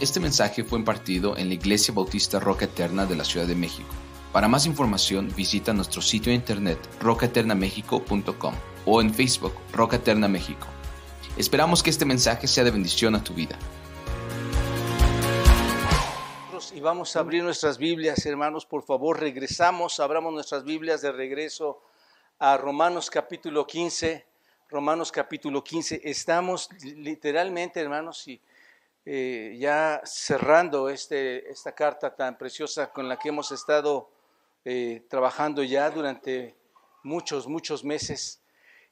Este mensaje fue impartido en la Iglesia Bautista Roca Eterna de la Ciudad de México. Para más información visita nuestro sitio de internet rocaeternamexico.com o en Facebook Roca Eterna México. Esperamos que este mensaje sea de bendición a tu vida. Y vamos a abrir nuestras Biblias, hermanos, por favor, regresamos, abramos nuestras Biblias de regreso a Romanos capítulo 15. Romanos capítulo 15. Estamos literalmente, hermanos, y eh, ya cerrando este, esta carta tan preciosa con la que hemos estado eh, trabajando ya durante muchos, muchos meses.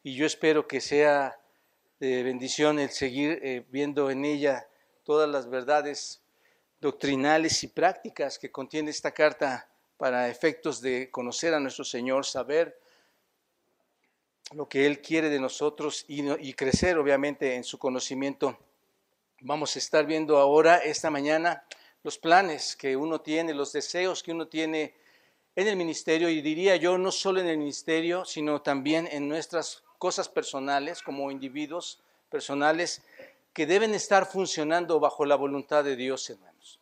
Y yo espero que sea de bendición el seguir eh, viendo en ella todas las verdades doctrinales y prácticas que contiene esta carta para efectos de conocer a nuestro Señor, saber lo que Él quiere de nosotros y, y crecer obviamente en su conocimiento Vamos a estar viendo ahora, esta mañana, los planes que uno tiene, los deseos que uno tiene en el ministerio y diría yo no solo en el ministerio, sino también en nuestras cosas personales como individuos personales que deben estar funcionando bajo la voluntad de Dios, hermanos.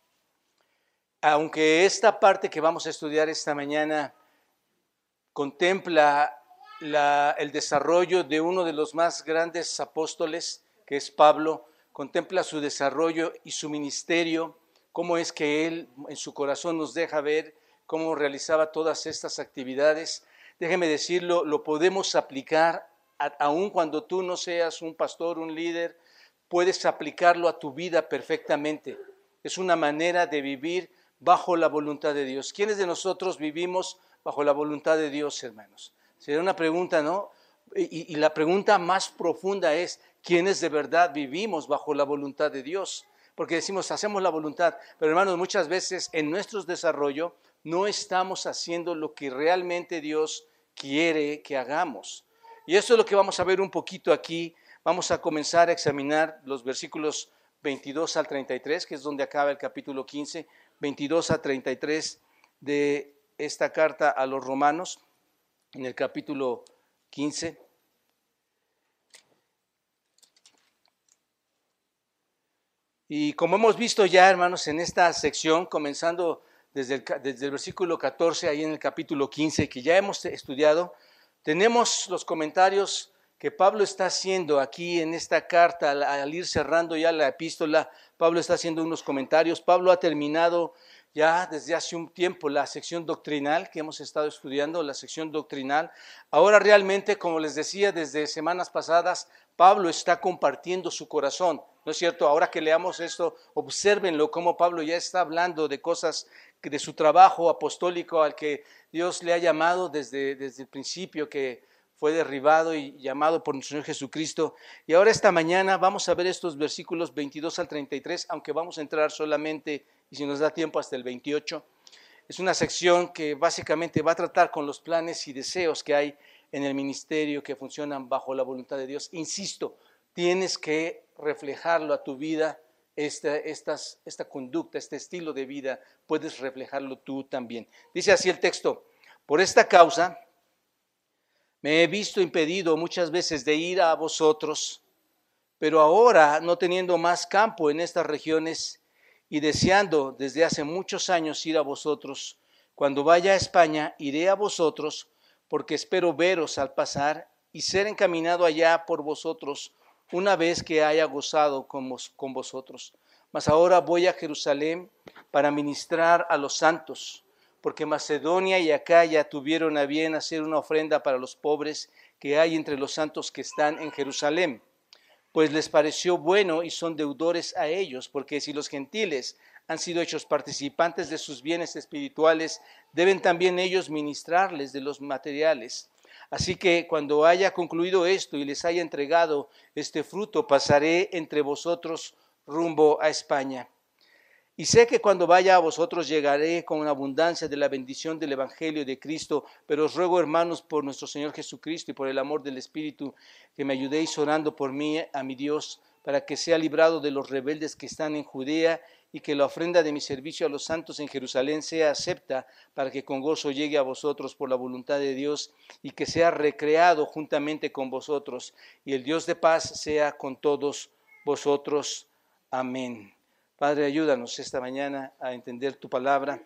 Aunque esta parte que vamos a estudiar esta mañana contempla el desarrollo de uno de los más grandes apóstoles, que es Pablo, contempla su desarrollo y su ministerio, cómo es que Él en su corazón nos deja ver cómo realizaba todas estas actividades. Déjeme decirlo, lo podemos aplicar aun cuando tú no seas un pastor, un líder, puedes aplicarlo a tu vida perfectamente. Es una manera de vivir bajo la voluntad de Dios. ¿Quiénes de nosotros vivimos bajo la voluntad de Dios, hermanos? Sería una pregunta, ¿no? Y, la pregunta más profunda es, quienes de verdad vivimos bajo la voluntad de Dios. Porque decimos, hacemos la voluntad, pero hermanos, muchas veces en nuestro desarrollo no estamos haciendo lo que realmente Dios quiere que hagamos. Y eso es lo que vamos a ver un poquito aquí. Vamos a comenzar a examinar los versículos 22 al 33, que es donde acaba el capítulo 15, 22 a 33 de esta carta a los romanos, en el capítulo 15. Y como hemos visto ya, hermanos, en esta sección, comenzando desde el, versículo 14, ahí en el capítulo 15, que ya hemos estudiado, tenemos los comentarios que Pablo está haciendo aquí en esta carta, al ir cerrando ya la epístola, Pablo está haciendo unos comentarios. Pablo ha terminado ya desde hace un tiempo la sección doctrinal que hemos estado estudiando, la sección doctrinal. Ahora realmente, como les decía desde semanas pasadas, Pablo está compartiendo su corazón. ¿No es cierto? Ahora que leamos esto, obsérvenlo como Pablo ya está hablando de cosas de su trabajo apostólico al que Dios le ha llamado desde, desde el principio, que fue derribado y llamado por nuestro Señor Jesucristo. Y ahora esta mañana vamos a ver estos versículos 22 al 33, aunque vamos a entrar solamente, y si nos da tiempo, hasta el 28. Es una sección que básicamente va a tratar con los planes y deseos que hay en el ministerio que funcionan bajo la voluntad de Dios. Insisto, tienes que reflejarlo a tu vida, esta, esta conducta, este estilo de vida, puedes reflejarlo tú también. Dice así el texto, por esta causa me he visto impedido muchas veces de ir a vosotros, pero ahora, no teniendo más campo en estas regiones y deseando desde hace muchos años ir a vosotros, cuando vaya a España iré a vosotros, porque espero veros al pasar y ser encaminado allá por vosotros una vez que haya gozado con, vosotros. Mas ahora voy a Jerusalén para ministrar a los santos, porque Macedonia y Acaya tuvieron a bien hacer una ofrenda para los pobres que hay entre los santos que están en Jerusalén. Pues les pareció bueno y son deudores a ellos, porque si los gentiles han sido hechos participantes de sus bienes espirituales, deben también ellos ministrarles de los materiales. Así que cuando haya concluido esto y les haya entregado este fruto, pasaré entre vosotros rumbo a España. Y sé que cuando vaya a vosotros llegaré con abundancia de la bendición del Evangelio de Cristo, pero os ruego, hermanos, por nuestro Señor Jesucristo y por el amor del Espíritu, que me ayudéis orando por mí a mi Dios, para que sea librado de los rebeldes que están en Judea y que la ofrenda de mi servicio a los santos en Jerusalén sea acepta para que con gozo llegue a vosotros por la voluntad de Dios y que sea recreado juntamente con vosotros y el Dios de paz sea con todos vosotros. Amén. Padre, ayúdanos esta mañana a entender tu palabra,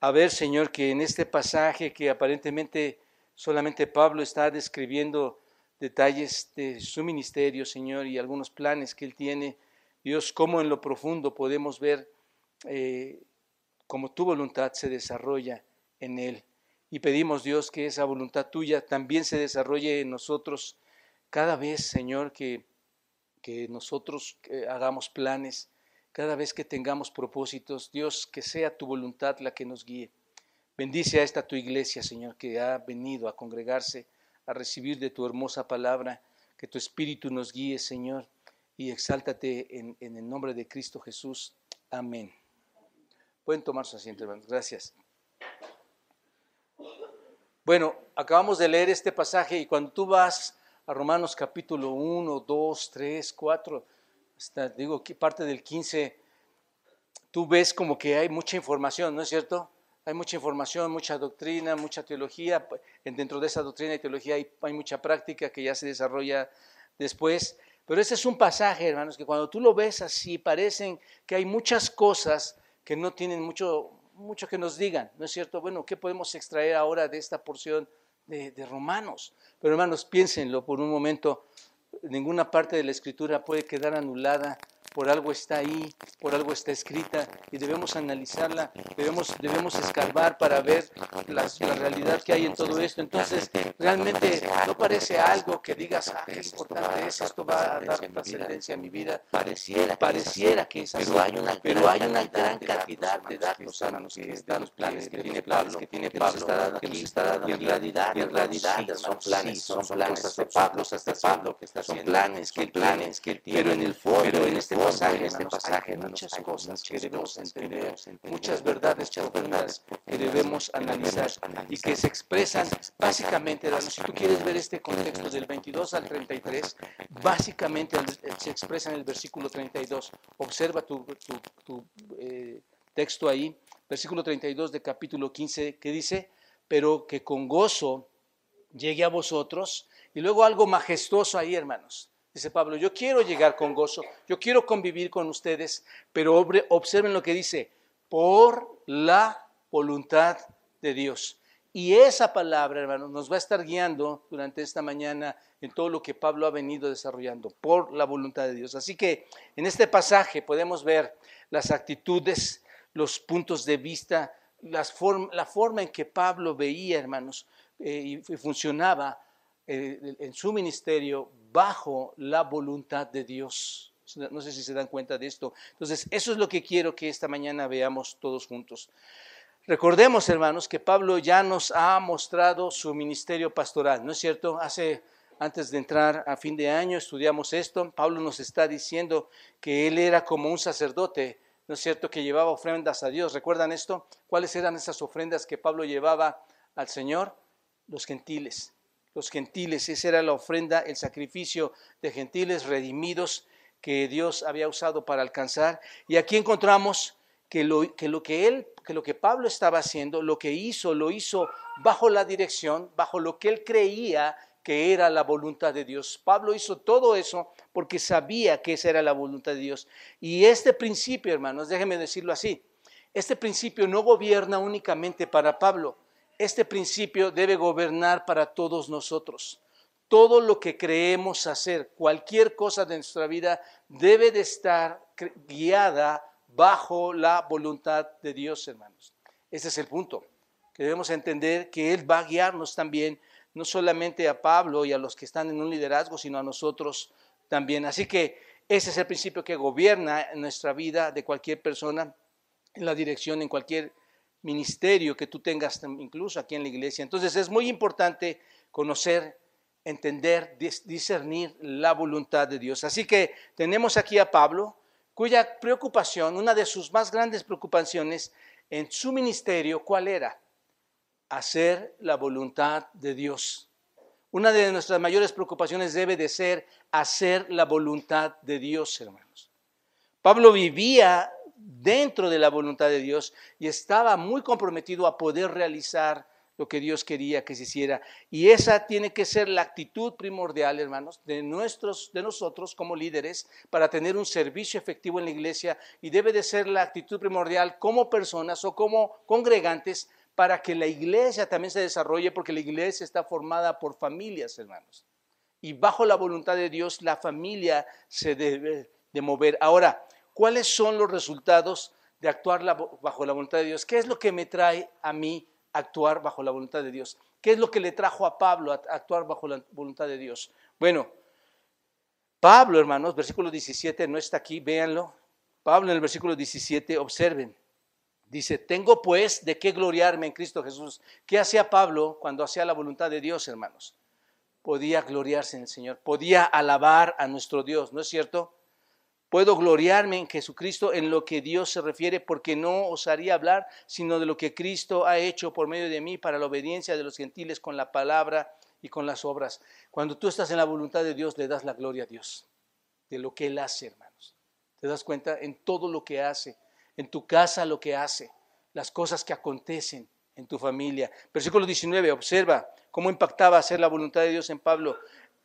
a ver, Señor, que en este pasaje que aparentemente solamente Pablo está describiendo detalles de su ministerio, Señor, y algunos planes que él tiene, Dios, cómo en lo profundo podemos ver eh, cómo tu voluntad se desarrolla en él. Y pedimos, Dios, que esa voluntad tuya también se desarrolle en nosotros cada vez, Señor, que, que nosotros eh, hagamos planes, cada vez que tengamos propósitos, Dios, que sea tu voluntad la que nos guíe. Bendice a esta tu iglesia, Señor, que ha venido a congregarse, a recibir de tu hermosa palabra, que tu Espíritu nos guíe, Señor, y exáltate en, el nombre de Cristo Jesús. Amén. Pueden tomar su asiento, hermanos. Gracias. Bueno, acabamos de leer este pasaje y cuando tú vas a Romanos capítulo 1, 2, 3, 4, digo que parte del 15, tú ves como que hay mucha información, ¿no es cierto? Hay mucha información, mucha doctrina, mucha teología. Dentro de esa doctrina y teología hay, hay mucha práctica que ya se desarrolla después. Pero ese es un pasaje, hermanos, que cuando tú lo ves así, parecen que hay muchas cosas que no tienen mucho, mucho que nos digan, ¿no es cierto? Bueno, ¿qué podemos extraer ahora de esta porción de, de Romanos? Pero hermanos, piénsenlo por un momento, ninguna parte de la escritura puede quedar anulada por algo está ahí, por algo está escrita y debemos analizarla, debemos, debemos escarbar para ver la, realidad que hay en todo esto. Entonces, realmente no parece algo que digas, ah, qué importante es, esto va a dar trascendencia a mi vida. Pareciera, pareciera que es así, pero hay una, pero hay una gran cantidad de datos, hermanos, que están los planes que tiene Pablo, que tiene Pablo, que nos está dando, y en realidad, en realidad, son planes, son planes de Pablo, hasta Pablo, que está son planes, que planes que tiene, pero en el fondo, pero en este en este pasaje, muchas cosas que debemos entender, muchas verdades profundas que debemos analizar y que se expresan básicamente, si tú quieres ver este contexto del 22 al 33, básicamente se expresa en el versículo 32. Observa tu, eh, texto ahí, versículo 32 de capítulo 15, que dice, pero que con gozo llegue a vosotros, y luego algo majestuoso ahí, hermanos. Dice Pablo, yo quiero llegar con gozo, yo quiero convivir con ustedes, pero observen lo que dice, por la voluntad de Dios. Y esa palabra, hermanos, nos va a estar guiando durante esta mañana en todo lo que Pablo ha venido desarrollando, por la voluntad de Dios. Así que en este pasaje podemos ver las actitudes, los puntos de vista, las la forma en que Pablo veía, hermanos, eh, y funcionaba eh, en su ministerio bajo la voluntad de Dios. No sé si se dan cuenta de esto. Entonces, eso es lo que quiero que esta mañana veamos todos juntos. Recordemos, hermanos, que Pablo ya nos ha mostrado su ministerio pastoral, ¿no es cierto? Hace, antes de entrar a fin de año, estudiamos esto. Pablo nos está diciendo que él era como un sacerdote, ¿no es cierto?, que llevaba ofrendas a Dios. ¿Recuerdan esto? ¿Cuáles eran esas ofrendas que Pablo llevaba al Señor? Los gentiles los gentiles. Esa era la ofrenda, el sacrificio de gentiles redimidos que Dios había usado para alcanzar. Y aquí encontramos que lo que, él, que lo que Pablo estaba haciendo, lo que hizo, lo hizo bajo la dirección, bajo lo que él creía que era la voluntad de Dios. Pablo hizo todo eso porque sabía que esa era la voluntad de Dios. Y este principio, hermanos, déjenme decirlo así, este principio no gobierna únicamente para Pablo, este principio debe gobernar para todos nosotros. Todo lo que creemos hacer, cualquier cosa de nuestra vida, debe de estar guiada bajo la voluntad de Dios, hermanos. Ese es el punto, que debemos entender que Él va a guiarnos también, no solamente a Pablo y a los que están en un liderazgo, sino a nosotros también. Así que ese es el principio que gobierna nuestra vida de cualquier persona, en la dirección, en cualquier ministerio que tú tengas incluso aquí en la iglesia. Entonces es muy importante conocer, entender, discernir la voluntad de Dios. Así que tenemos aquí a Pablo, cuya preocupación, una de sus más grandes preocupaciones en su ministerio, ¿cuál era? Hacer la voluntad de Dios. Una de nuestras mayores preocupaciones debe de ser hacer la voluntad de Dios, hermanos. Pablo vivía dentro de la voluntad de Dios y estaba muy comprometido a poder realizar lo que Dios quería que se hiciera. Y esa tiene que ser la actitud primordial, hermanos, de, nuestros, de nosotros como líderes para tener un servicio efectivo en la iglesia y debe de ser la actitud primordial como personas o como congregantes para que la iglesia también se desarrolle, porque la iglesia está formada por familias, hermanos. Y bajo la voluntad de Dios, la familia se debe de mover. Ahora, ¿cuáles son los resultados de actuar bajo la voluntad de Dios? ¿Qué es lo que me trae a mí actuar bajo la voluntad de Dios. ¿Qué es lo que le trajo a Pablo a actuar bajo la voluntad de Dios? Bueno, Pablo, hermanos, versículo 17, no está aquí, véanlo. Pablo en el versículo 17, observen. Dice, tengo pues de qué gloriarme en Cristo Jesús. ¿Qué hacía Pablo cuando hacía la voluntad de Dios, hermanos? Podía gloriarse en el Señor, podía alabar a nuestro Dios, ¿no es cierto? Puedo gloriarme en Jesucristo en lo que Dios se refiere, porque no osaría hablar sino de lo que Cristo ha hecho por medio de mí para la obediencia de los gentiles con la palabra y con las obras. Cuando tú estás en la voluntad de Dios, le das la gloria a Dios de lo que Él hace, hermanos. ¿Te das cuenta? En todo lo que hace, en tu casa lo que hace, las cosas que acontecen en tu familia. Versículo 19, observa cómo impactaba hacer la voluntad de Dios en Pablo.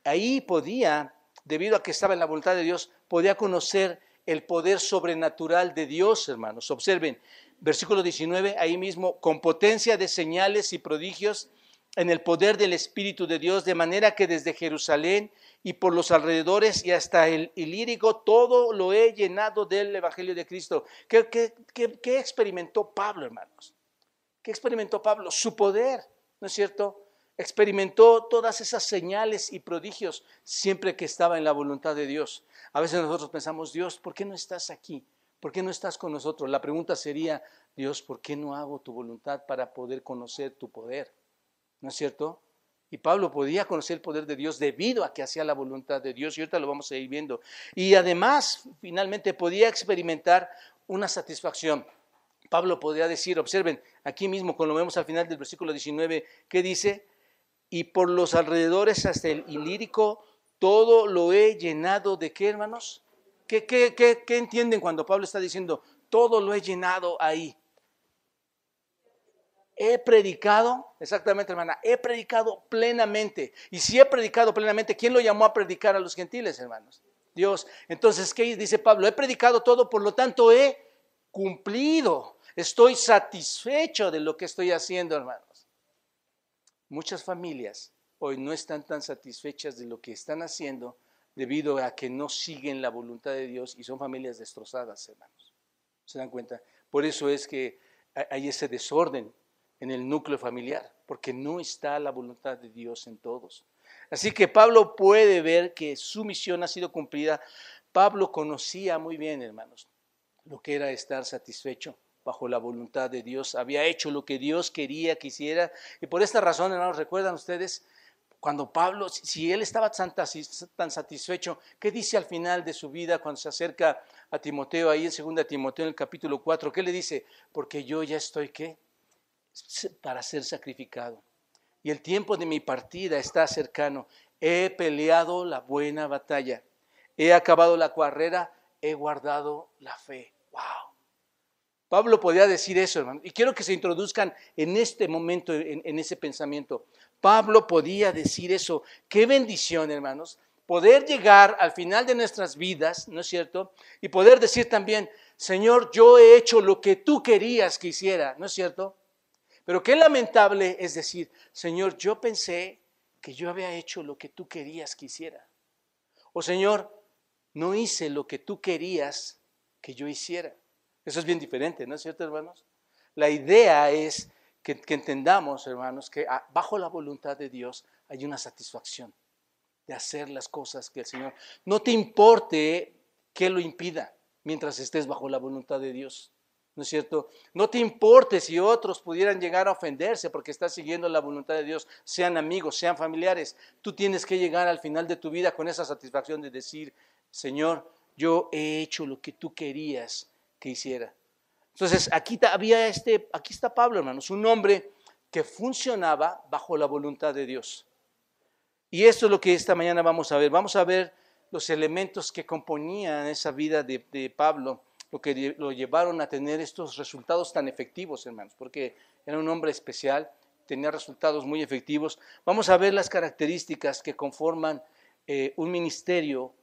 Ahí podía debido a que estaba en la voluntad de Dios, podía conocer el poder sobrenatural de Dios, hermanos. Observen, versículo 19, ahí mismo, con potencia de señales y prodigios en el poder del Espíritu de Dios, de manera que desde Jerusalén y por los alrededores y hasta el Ilírico, todo lo he llenado del Evangelio de Cristo. ¿Qué, qué experimentó Pablo, hermanos? ¿Qué experimentó Pablo? Su poder, ¿no es cierto? experimentó todas esas señales y prodigios siempre que estaba en la voluntad de Dios. A veces nosotros pensamos, Dios, ¿por qué no estás aquí? ¿Por qué no estás con nosotros? La pregunta sería, Dios, ¿por qué no hago tu voluntad para poder conocer tu poder? ¿No es cierto? Y Pablo podía conocer el poder de Dios debido a que hacía la voluntad de Dios y ahorita lo vamos a ir viendo. Y además, finalmente, podía experimentar una satisfacción. Pablo podía decir, observen, aquí mismo, cuando vemos al final del versículo 19, ¿qué dice? y por los alrededores hasta el Ilírico, todo lo he llenado de qué, hermanos? ¿Qué, qué, qué, entienden cuando Pablo está diciendo, todo lo he llenado ahí? He predicado, exactamente hermana, he predicado plenamente. Y si he predicado plenamente, ¿quién lo llamó a predicar a los gentiles, hermanos? Dios. Entonces, ¿qué dice Pablo? He predicado todo, por lo tanto he cumplido. Estoy satisfecho de lo que estoy haciendo, hermano. Muchas familias hoy no están tan satisfechas de lo que están haciendo debido a que no siguen la voluntad de Dios y son familias destrozadas, hermanos. ¿Se dan cuenta? Por eso es que hay ese desorden en el núcleo familiar, porque no está la voluntad de Dios en todos. Así que Pablo puede ver que su misión ha sido cumplida. Pablo conocía muy bien, hermanos, lo que era estar satisfecho bajo la voluntad de Dios, había hecho lo que Dios quería que hiciera. Y por esta razón, hermanos, recuerdan ustedes, cuando Pablo, si él estaba tan, satisfecho, ¿qué dice al final de su vida cuando se acerca a Timoteo, ahí en 2 Timoteo en el capítulo 4? ¿Qué le dice? Porque yo ya estoy, ¿qué? Para ser sacrificado. Y el tiempo de mi partida está cercano. He peleado la buena batalla. He acabado la carrera. He guardado la fe. ¡Wow! Pablo podía decir eso, hermano. Y quiero que se introduzcan en este momento, en, ese pensamiento. Pablo podía decir eso. Qué bendición, hermanos. Poder llegar al final de nuestras vidas, ¿no es cierto? Y poder decir también, Señor, yo he hecho lo que tú querías que hiciera, ¿no es cierto? Pero qué lamentable es decir, Señor, yo pensé que yo había hecho lo que tú querías que hiciera. O Señor, no hice lo que tú querías que yo hiciera. Eso es bien diferente, ¿no es cierto, hermanos? La idea es que, entendamos, hermanos, que bajo la voluntad de Dios hay una satisfacción de hacer las cosas que el Señor... No te importe que lo impida mientras estés bajo la voluntad de Dios. ¿No es cierto? No te importe si otros pudieran llegar a ofenderse porque estás siguiendo la voluntad de Dios, sean amigos, sean familiares. Tú tienes que llegar al final de tu vida con esa satisfacción de decir, Señor, yo he hecho lo que tú querías que hiciera. Entonces, aquí había este, aquí está Pablo, hermanos, un hombre que funcionaba bajo la voluntad de Dios. Y esto es lo que esta mañana vamos a ver. Vamos a ver los elementos que componían esa vida de, Pablo, lo que lo llevaron a tener estos resultados tan efectivos, hermanos, porque era un hombre especial tenía resultados muy efectivos. Vamos a ver las características que conforman eh, un ministerio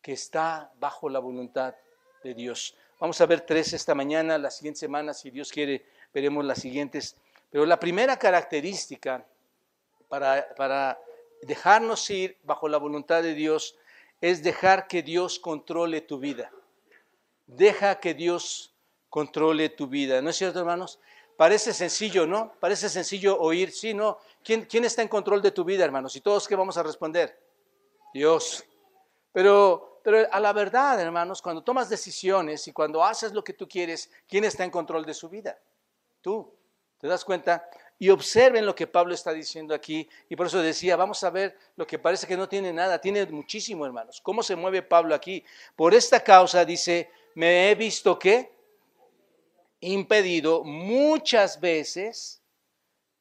que está bajo la voluntad de Dios. Vamos a ver tres esta mañana, la siguiente semana, si Dios quiere, veremos las siguientes. Pero la primera característica para, para dejarnos ir bajo la voluntad de Dios es dejar que Dios controle tu vida. Deja que Dios controle tu vida. ¿No es cierto, hermanos? Parece sencillo, ¿no? Parece sencillo oír, sí, ¿no? ¿Quién, quién está en control de tu vida, hermanos? Y todos, ¿qué vamos a responder? Dios. Pero, pero a la verdad, hermanos, cuando tomas decisiones y cuando haces lo que tú quieres, ¿quién está en control de su vida? Tú. ¿Te das cuenta? Y observen lo que Pablo está diciendo aquí. Y por eso decía, vamos a ver lo que parece que no tiene nada, tiene muchísimo, hermanos. ¿Cómo se mueve Pablo aquí? Por esta causa dice, me he visto que impedido muchas veces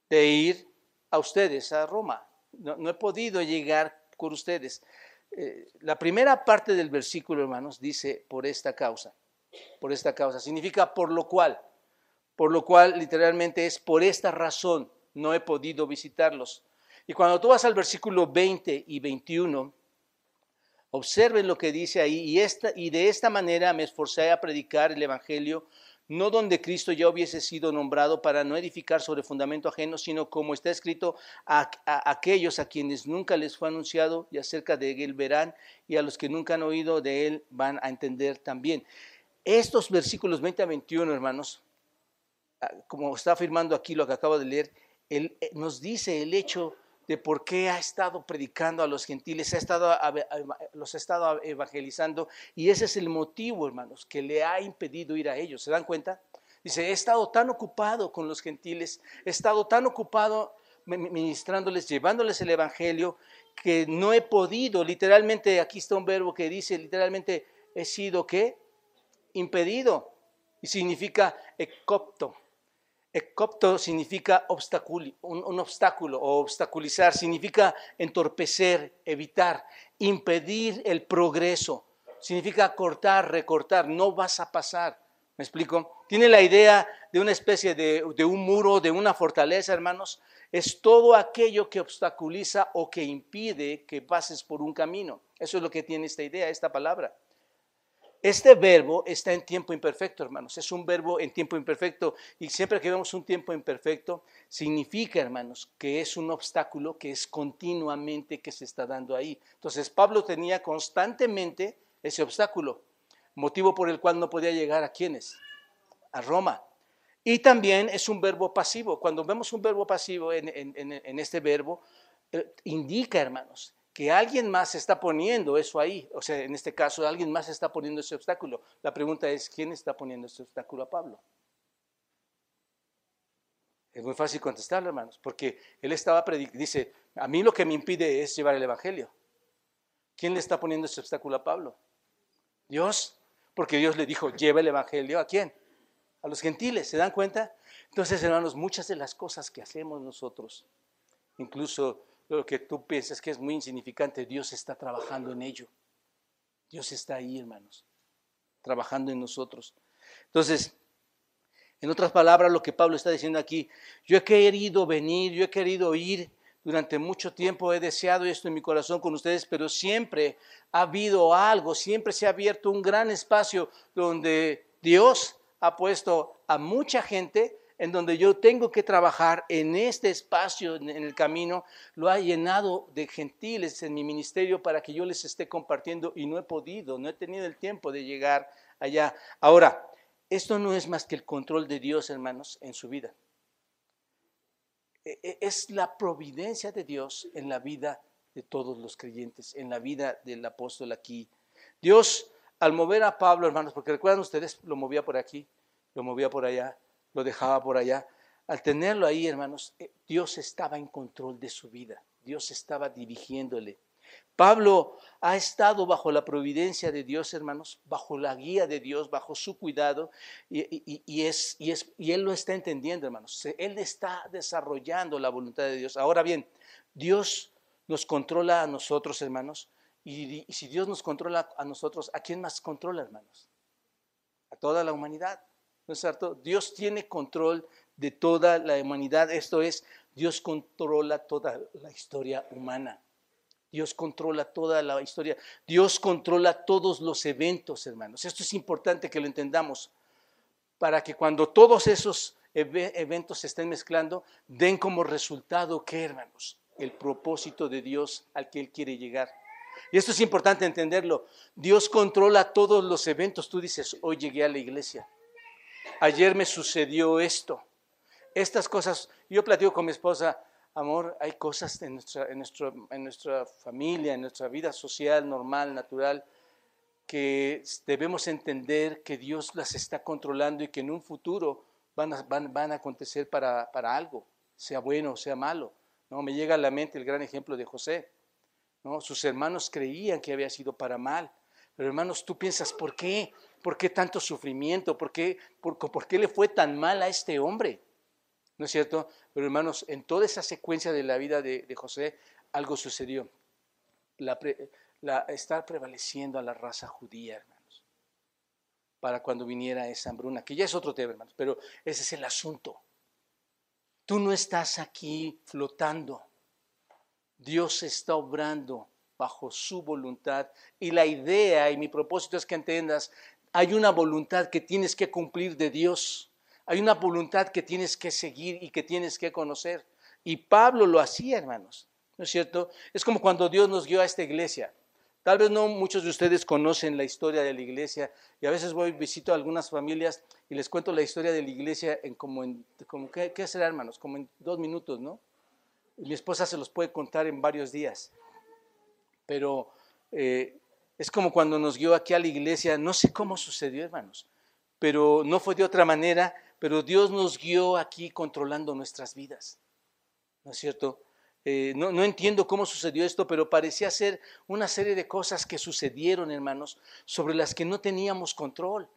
de ir a ustedes, a Roma. No, he podido llegar con ustedes. Eh, la primera parte del versículo, hermanos, dice por esta causa. Por esta causa. Significa por lo cual. Por lo cual, literalmente, es por esta razón no he podido visitarlos. Y cuando tú vas al versículo 20 y 21, observen lo que dice ahí. Y, esta, y de esta manera me esforcé a predicar el Evangelio no donde Cristo ya hubiese sido nombrado para no edificar sobre fundamento ajeno, sino como está escrito a, aquellos a quienes nunca les fue anunciado y acerca de él verán y a los que nunca han oído de él van a entender también. Estos versículos 20 a 21, hermanos, ah, como está afirmando aquí lo que acabo de leer, él, eh, nos dice el hecho de por qué ha estado predicando a los gentiles, ha estado, los ha estado evangelizando, y ese es el motivo, hermanos, que le ha impedido ir a ellos. ¿Se dan cuenta? Dice, he estado tan ocupado con los gentiles, he estado tan ocupado ministrándoles, llevándoles el Evangelio, que no he podido, literalmente, aquí está un verbo que dice, literalmente, he sido, ¿qué? Impedido. Y significa ecopto Ecopto significa un, obstáculo o obstaculizar, significa entorpecer, evitar, impedir el progreso, significa cortar, recortar, no vas a pasar. ¿Me explico? Tiene la idea de una especie de, de un muro, de una fortaleza, hermanos. Es todo aquello que obstaculiza o que impide que pases por un camino. Eso es lo que tiene esta idea, esta palabra. Este verbo está en tiempo imperfecto, hermanos. Es un verbo en tiempo imperfecto. Y siempre que vemos un tiempo imperfecto, significa, hermanos, que es un obstáculo que es continuamente que se está dando ahí. Entonces, Pablo tenía constantemente ese obstáculo, motivo por el cual no podía llegar a quienes, a Roma. Y también es un verbo pasivo. Cuando vemos un verbo pasivo en, este verbo, eh, indica, hermanos, que alguien más está poniendo eso ahí. O sea, en este caso, alguien más está poniendo ese obstáculo. La pregunta es, ¿quién está poniendo ese obstáculo a Pablo? Es muy fácil contestarlo, hermanos, porque él estaba dice, a mí lo que me impide es llevar el Evangelio. ¿Quién le está poniendo ese obstáculo a Pablo? Dios, porque Dios le dijo, lleva el Evangelio a quién? A los gentiles, ¿se dan cuenta? Entonces, hermanos, muchas de las cosas que hacemos nosotros, incluso lo que tú piensas que es muy insignificante, Dios está trabajando en ello. Dios está ahí, hermanos, trabajando en nosotros. Entonces, en otras palabras, lo que Pablo está diciendo aquí, yo he querido venir, yo he querido ir durante mucho tiempo, he deseado esto en mi corazón con ustedes, pero siempre ha habido algo, siempre se ha abierto un gran espacio donde Dios ha puesto a mucha gente en donde yo tengo que trabajar en este espacio, en el camino, lo ha llenado de gentiles en mi ministerio para que yo les esté compartiendo y no he podido, no he tenido el tiempo de llegar allá. Ahora, esto no es más que el control de Dios, hermanos, en su vida. E, e, es la providencia de Dios en la vida de todos los creyentes, en la vida del apóstol aquí. Dios, al mover a Pablo, hermanos, porque recuerdan ustedes, lo movía por aquí, lo movía por allá, lo dejaba por allá. Al tenerlo ahí, hermanos, eh, Dios estaba en control de su vida. Dios estaba dirigiéndole. Pablo ha estado bajo la providencia de Dios, hermanos, bajo la guía de Dios, bajo su cuidado, y, es, y, es, y él lo está entendiendo, hermanos. Él está desarrollando la voluntad de Dios. Ahora bien, Dios nos controla a nosotros, hermanos, y, y si Dios nos controla a nosotros, ¿a quién más controla, hermanos? A toda la humanidad. ¿No es cierto? Dios tiene control de toda la humanidad. Esto es, Dios controla toda la historia humana. Dios controla toda la historia. Dios controla todos los eventos, hermanos. Esto es importante que lo entendamos para que cuando todos esos eventos se estén mezclando, den como resultado, ¿qué, hermanos? El propósito de Dios al que Él quiere llegar. Y esto es importante entenderlo. Dios controla todos los eventos. Tú dices, hoy llegué a la iglesia. Ayer me sucedió esto. Estas cosas, yo platico con mi esposa, amor, hay cosas en nuestra, en, en nuestra familia, en nuestra vida social, normal, natural, que debemos entender que Dios las está controlando y que en un futuro van a, van, van a acontecer para, para, algo, sea bueno o sea malo. ¿no? Me llega a la mente el gran ejemplo de José. ¿no? Sus hermanos creían que había sido para mal. Pero hermanos, tú piensas, ¿por qué? ¿Por qué tanto sufrimiento? ¿Por qué, por, qué le fue tan mal a este hombre? ¿No es cierto? Pero hermanos, en toda esa secuencia de la vida de, José, algo sucedió. La, la, estar prevaleciendo a la raza judía, hermanos, para cuando viniera esa hambruna, que ya es otro tema, hermanos, pero ese es el asunto. Tú no estás aquí flotando. Dios está obrando bajo su voluntad y la idea y mi propósito es que entiendas, hay una voluntad que tienes que cumplir de Dios. Hay una voluntad que tienes que seguir y que tienes que conocer. Y Pablo lo hacía, hermanos. ¿No es cierto? Es como cuando Dios nos guió a esta iglesia. Tal vez no muchos de ustedes conocen la historia de la iglesia y a veces voy visito a algunas familias y les cuento la historia de la iglesia en como en como ¿qué, qué será hermanos? Como en dos minutos, ¿no? Mi esposa se los puede contar en varios días. Pero eh, es como cuando nos guió aquí a la iglesia, no sé cómo sucedió, hermanos, pero no fue de otra manera, pero Dios nos guió aquí controlando nuestras vidas. ¿No es cierto? Eh, no, entiendo cómo sucedió esto, pero parecía ser una serie de cosas que sucedieron, hermanos, sobre las que no teníamos control.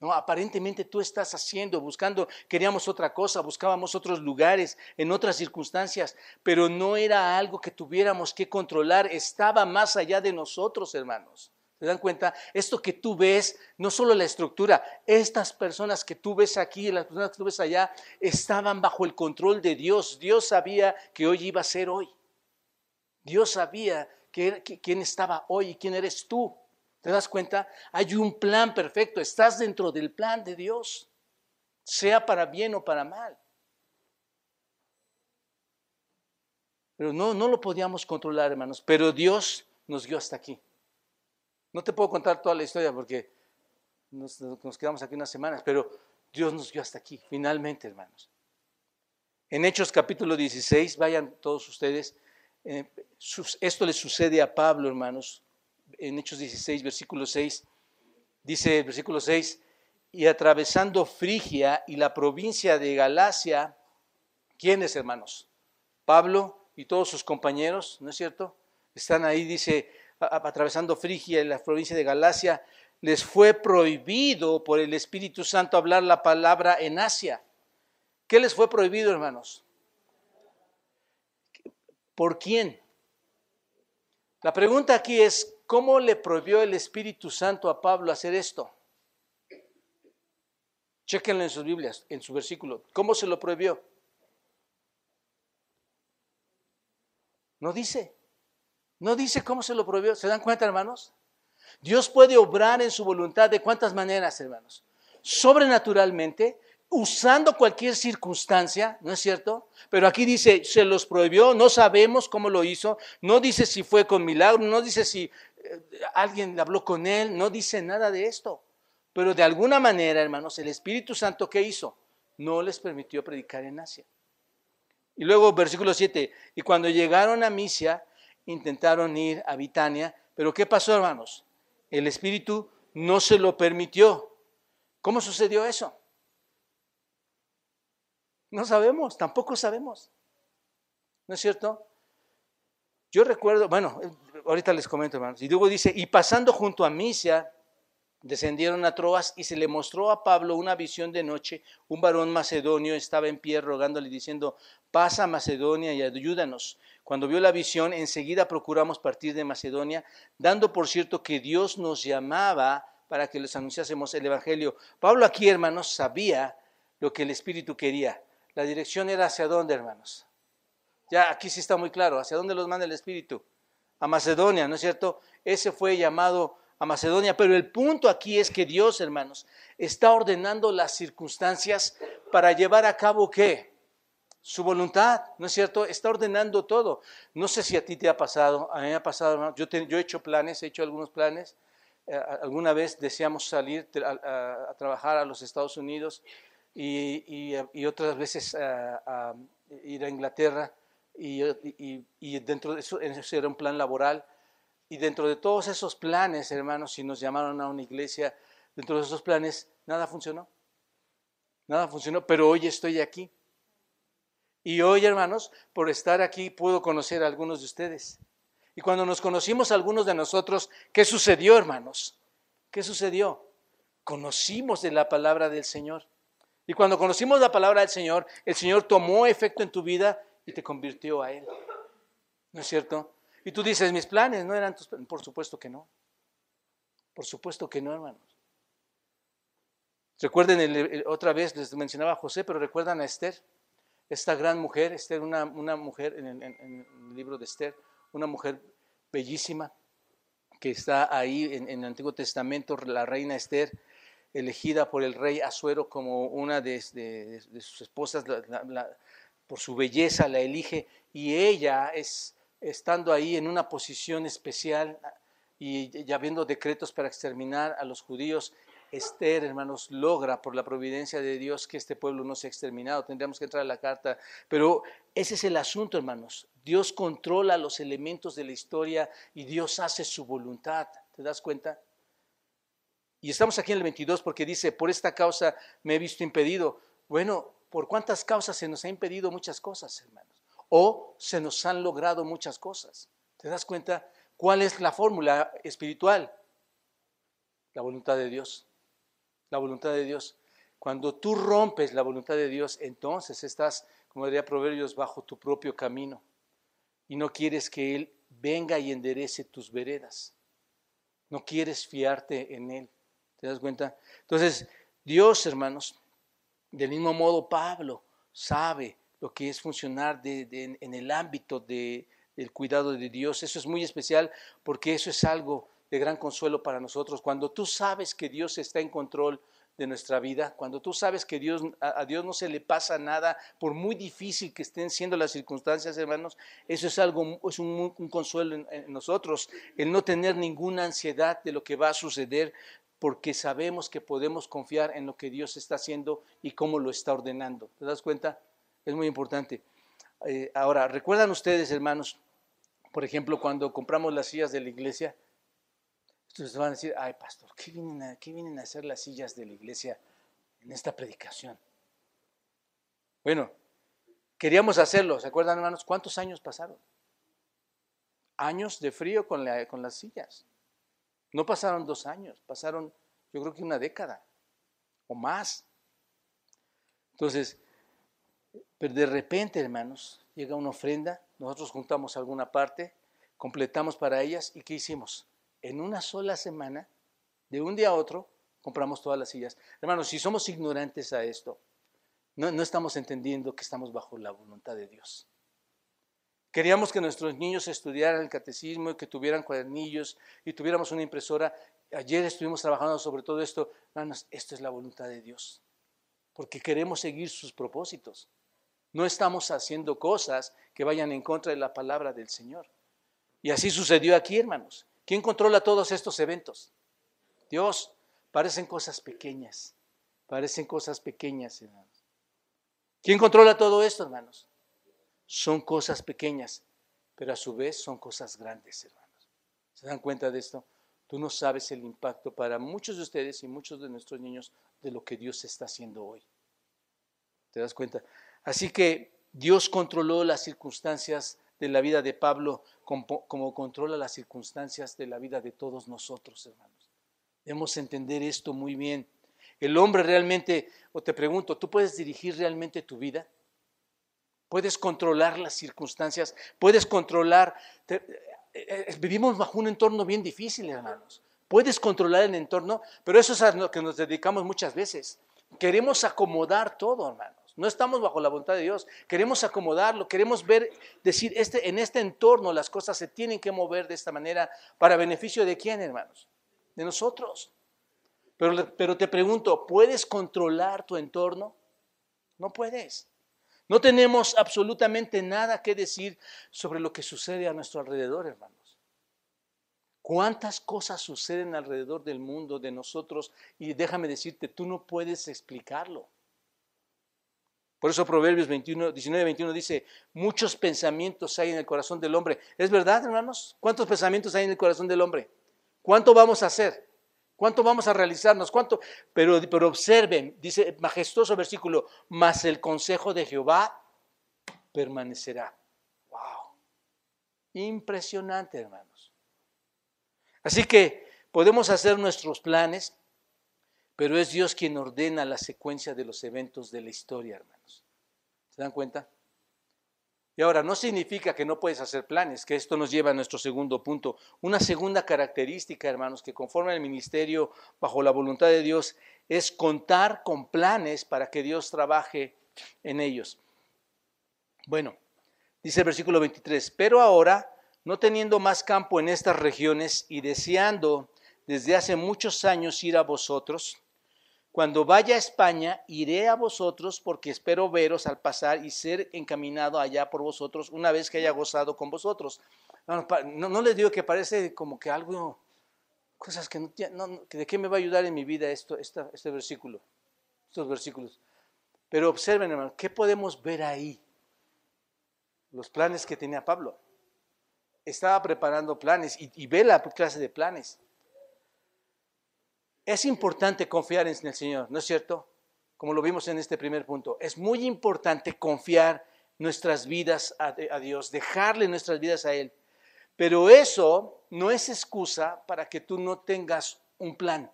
¿No? Aparentemente tú estás haciendo, buscando, queríamos otra cosa, buscábamos otros lugares, en otras circunstancias, pero no era algo que tuviéramos que controlar, estaba más allá de nosotros, hermanos. ¿Se dan cuenta? Esto que tú ves, no solo la estructura, estas personas que tú ves aquí, las personas que tú ves allá, estaban bajo el control de Dios. Dios sabía que hoy iba a ser hoy. Dios sabía quién estaba hoy y quién eres tú. ¿Te das cuenta? Hay un plan perfecto, estás dentro del plan de Dios, sea para bien o para mal. Pero no, no lo podíamos controlar, hermanos, pero Dios nos guió hasta aquí. No te puedo contar toda la historia porque nos, quedamos aquí unas semanas, pero Dios nos dio hasta aquí, finalmente, hermanos. En Hechos capítulo 16, vayan todos ustedes, eh, esto le sucede a Pablo, hermanos, en Hechos 16, versículo 6, dice el versículo 6, y atravesando Frigia y la provincia de Galacia, ¿quiénes, hermanos? Pablo y todos sus compañeros, ¿no es cierto? Están ahí, dice, atravesando Frigia y la provincia de Galacia, les fue prohibido por el Espíritu Santo hablar la palabra en Asia. ¿Qué les fue prohibido, hermanos? ¿Por quién? La pregunta aquí es, ¿cómo le prohibió el Espíritu Santo a Pablo hacer esto? Chequenlo en sus Biblias, en su versículo. ¿Cómo se lo prohibió? No dice. No dice cómo se lo prohibió. ¿Se dan cuenta, hermanos? Dios puede obrar en su voluntad de cuántas maneras, hermanos. Sobrenaturalmente, usando cualquier circunstancia, ¿no es cierto? Pero aquí dice, se los prohibió, no sabemos cómo lo hizo, no dice si fue con milagro, no dice si alguien habló con él, no dice nada de esto. Pero de alguna manera, hermanos, el Espíritu Santo, ¿qué hizo? No les permitió predicar en Asia. Y luego, versículo 7, y cuando llegaron a Misia, intentaron ir a Bitania, pero ¿qué pasó, hermanos? El Espíritu no se lo permitió. ¿Cómo sucedió eso? No sabemos, tampoco sabemos. ¿No es cierto? Yo recuerdo, bueno, ahorita les comento, hermanos. Y luego dice, y pasando junto a Misia, descendieron a Troas y se le mostró a Pablo una visión de noche. Un varón macedonio estaba en pie rogándole diciendo, pasa a Macedonia y ayúdanos. Cuando vio la visión, enseguida procuramos partir de Macedonia, dando por cierto que Dios nos llamaba para que les anunciásemos el Evangelio. Pablo aquí, hermanos, sabía lo que el Espíritu quería. la dirección era hacia dónde, hermanos. Ya aquí sí está muy claro, hacia dónde los manda el Espíritu. A Macedonia, ¿no es cierto? Ese fue llamado a Macedonia, pero el punto aquí es que Dios, hermanos, está ordenando las circunstancias para llevar a cabo qué? Su voluntad, ¿no es cierto? Está ordenando todo. No sé si a ti te ha pasado, a mí me ha pasado, yo, yo he hecho planes, he hecho algunos planes. Eh, alguna vez deseamos salir a, trabajar a los Estados Unidos y, otras veces a, ir a Inglaterra y, dentro de eso, eso era un plan laboral. Y dentro de todos esos planes, hermanos, si nos llamaron a una iglesia, dentro de esos planes, nada funcionó. Nada funcionó, pero hoy estoy aquí. Y hoy, hermanos, por estar aquí puedo conocer a algunos de ustedes. Y cuando nos conocimos algunos de nosotros, ¿qué sucedió, hermanos? ¿Qué sucedió? Conocimos de la palabra del Señor. Y cuando conocimos la palabra del Señor, el Señor tomó efecto en tu vida y te convirtió a Él. ¿No es cierto? Y tú dices, mis planes no eran tus planes. Por supuesto que no. Por supuesto que no, hermanos. Recuerden, otra vez les mencionaba a José, pero recuerdan a Esther esta gran mujer, Esther, una, una mujer en, el libro de Esther, una mujer bellísima que está ahí en, el Antiguo Testamento, la reina Esther, elegida por el rey Azuero como una de, sus esposas, por su belleza la elige y ella es estando ahí en una posición especial y ya viendo decretos para exterminar a los judíos, Esther, hermanos, logra por la providencia de Dios que este pueblo no sea exterminado. Tendríamos que entrar a la carta. Pero ese es el asunto, hermanos. Dios controla los elementos de la historia y Dios hace su voluntad. ¿Te das cuenta? Y estamos aquí en el 22 porque dice, por esta causa me he visto impedido. Bueno, ¿por cuántas causas se nos ha impedido muchas cosas, hermanos? O se nos han logrado muchas cosas. ¿Te das cuenta? ¿Cuál es la fórmula espiritual? La voluntad de Dios la voluntad de Dios. Cuando tú rompes la voluntad de Dios, entonces estás, como diría Proverbios, bajo tu propio camino y no quieres que Él venga y enderece tus veredas. No quieres fiarte en Él. ¿Te das cuenta? Entonces, Dios, hermanos, del mismo modo Pablo sabe lo que es funcionar en el ámbito del cuidado de Dios. Eso es muy especial porque eso es algo de gran consuelo para nosotros. Cuando tú sabes que Dios está en control de nuestra vida, cuando tú sabes que a, Dios no se le pasa nada, por muy difícil que estén siendo las circunstancias, hermanos, eso es algo, es un, consuelo en nosotros, el no tener ninguna ansiedad de lo que va a suceder, porque sabemos que podemos confiar en lo que Dios está haciendo y cómo lo está ordenando. ¿Te das cuenta? Es muy importante. Eh, ahora, ¿recuerdan ustedes, hermanos, por ejemplo, cuando compramos las sillas de la iglesia? Entonces van a decir, ay pastor, ¿qué vienen, a, ¿qué vienen a hacer las sillas de la iglesia en esta predicación? Bueno, queríamos hacerlo, ¿se acuerdan hermanos? ¿Cuántos años pasaron? Años de frío con, con las sillas. No pasaron dos años, pasaron yo creo que una década o más. Entonces, pero de repente, hermanos, llega una ofrenda, nosotros juntamos alguna parte, completamos para ellas y ¿qué hicimos? en una sola semana, de un día a otro, compramos todas las sillas. Hermanos, si somos ignorantes a esto, no, estamos entendiendo que estamos bajo la voluntad de Dios. Queríamos que nuestros niños estudiaran el catecismo y que tuvieran cuadernillos y tuviéramos una impresora. Ayer estuvimos trabajando sobre todo esto. Hermanos, esto es la voluntad de Dios, porque queremos seguir sus propósitos. No estamos haciendo cosas que vayan en contra de la palabra del Señor. Y así sucedió aquí, hermanos. ¿Quién controla todos estos eventos? Dios. Parecen cosas pequeñas. Parecen cosas pequeñas, hermanos. ¿Quién controla todo esto, hermanos? Son cosas pequeñas, pero a su vez son cosas grandes, hermanos. ¿Se dan cuenta de esto? Tú no sabes el impacto para muchos de ustedes y muchos de nuestros niños de lo que Dios está haciendo hoy. ¿Te das cuenta? Así que Dios controló las circunstancias de la vida de Pablo como, controla las circunstancias de la vida de todos nosotros, hermanos. Debemos entender esto muy bien. El hombre realmente, o te pregunto, ¿tú puedes dirigir realmente tu vida? ¿Puedes controlar las circunstancias? ¿Puedes controlar? Eh, eh, vivimos bajo un entorno bien difícil, hermanos. Puedes controlar el entorno, pero eso es a lo que nos dedicamos muchas veces. Queremos acomodar todo, hermanos. No estamos bajo la voluntad de Dios. Queremos acomodarlo, queremos ver, decir, este, en este entorno las cosas se tienen que mover de esta manera para beneficio de quién, hermanos? De nosotros. Pero, pero te pregunto, ¿puedes controlar tu entorno? No puedes. No tenemos absolutamente nada que decir sobre lo que sucede a nuestro alrededor, hermanos. ¿Cuántas cosas suceden alrededor del mundo, de nosotros? Y déjame decirte, tú no puedes explicarlo. Por eso Proverbios 21, 19, 21 dice, muchos pensamientos hay en el corazón del hombre. ¿Es verdad, hermanos? ¿Cuántos pensamientos hay en el corazón del hombre? ¿Cuánto vamos a hacer? ¿Cuánto vamos a realizarnos? ¿Cuánto? Pero, pero observen, dice majestuoso versículo, mas el consejo de Jehová permanecerá. Wow. Impresionante, hermanos. Así que podemos hacer nuestros planes, pero es Dios quien ordena la secuencia de los eventos de la historia, hermanos. ¿Se dan cuenta? Y ahora, no significa que no puedes hacer planes, que esto nos lleva a nuestro segundo punto. Una segunda característica, hermanos, que conforma el ministerio bajo la voluntad de Dios, es contar con planes para que Dios trabaje en ellos. Bueno, dice el versículo 23, pero ahora no teniendo más campo en estas regiones y deseando desde hace muchos años ir a vosotros, cuando vaya a España, iré a vosotros porque espero veros al pasar y ser encaminado allá por vosotros una vez que haya gozado con vosotros. No, les digo que parece como que algo, cosas que no, ¿de qué me va a ayudar en mi vida esto, este versículo, estos versículos? Pero observen, hermano, ¿qué podemos ver ahí? Los planes que tenía Pablo estaba preparando planes y, ve la clase de planes. Es importante confiar en el Señor, ¿no es cierto? Como lo vimos en este primer punto. Es muy importante confiar nuestras vidas a, Dios, dejarle nuestras vidas a Él. Pero eso no es excusa para que tú no tengas un plan.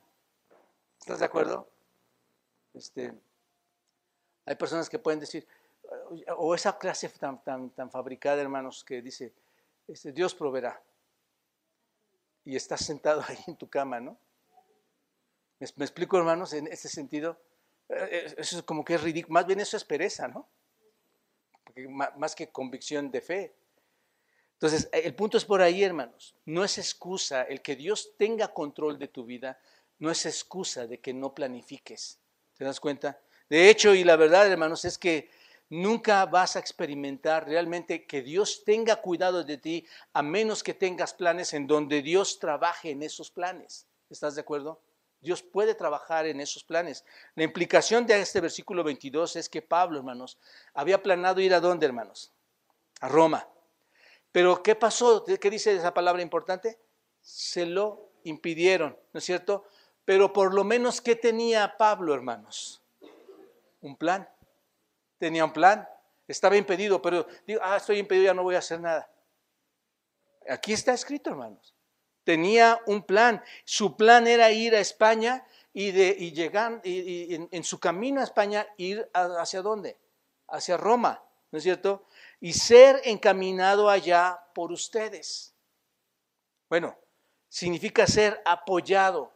¿Estás de acuerdo? Este, hay personas que pueden decir, o esa clase tan, tan, tan fabricada, hermanos, que dice, este, Dios proveerá. Y estás sentado ahí en tu cama, ¿no? ¿Me, explico, hermanos, en ese sentido? Eh, eh, eso es como que es ridículo. Más bien eso es pereza, ¿no? más que convicción de fe. Entonces, el punto es por ahí, hermanos. No es excusa el que Dios tenga control de tu vida, no es excusa de que no planifiques. ¿Te das cuenta? De hecho, y la verdad, hermanos, es que nunca vas a experimentar realmente que Dios tenga cuidado de ti a menos que tengas planes en donde Dios trabaje en esos planes. ¿Estás de acuerdo? Dios puede trabajar en esos planes. La implicación de este versículo 22 es que Pablo, hermanos, había planeado ir a dónde, hermanos? A Roma. Pero ¿qué pasó? ¿Qué dice esa palabra importante? Se lo impidieron, ¿no es cierto? Pero por lo menos, ¿qué tenía Pablo, hermanos? Un plan tenía un plan, estaba impedido, pero digo, ah, estoy impedido, ya no voy a hacer nada. Aquí está escrito, hermanos. Tenía un plan. Su plan era ir a España y, de, y llegar, y, en, su camino a España, ir hacia dónde? Hacia Roma, ¿no es cierto? Y ser encaminado allá por ustedes. Bueno, significa ser apoyado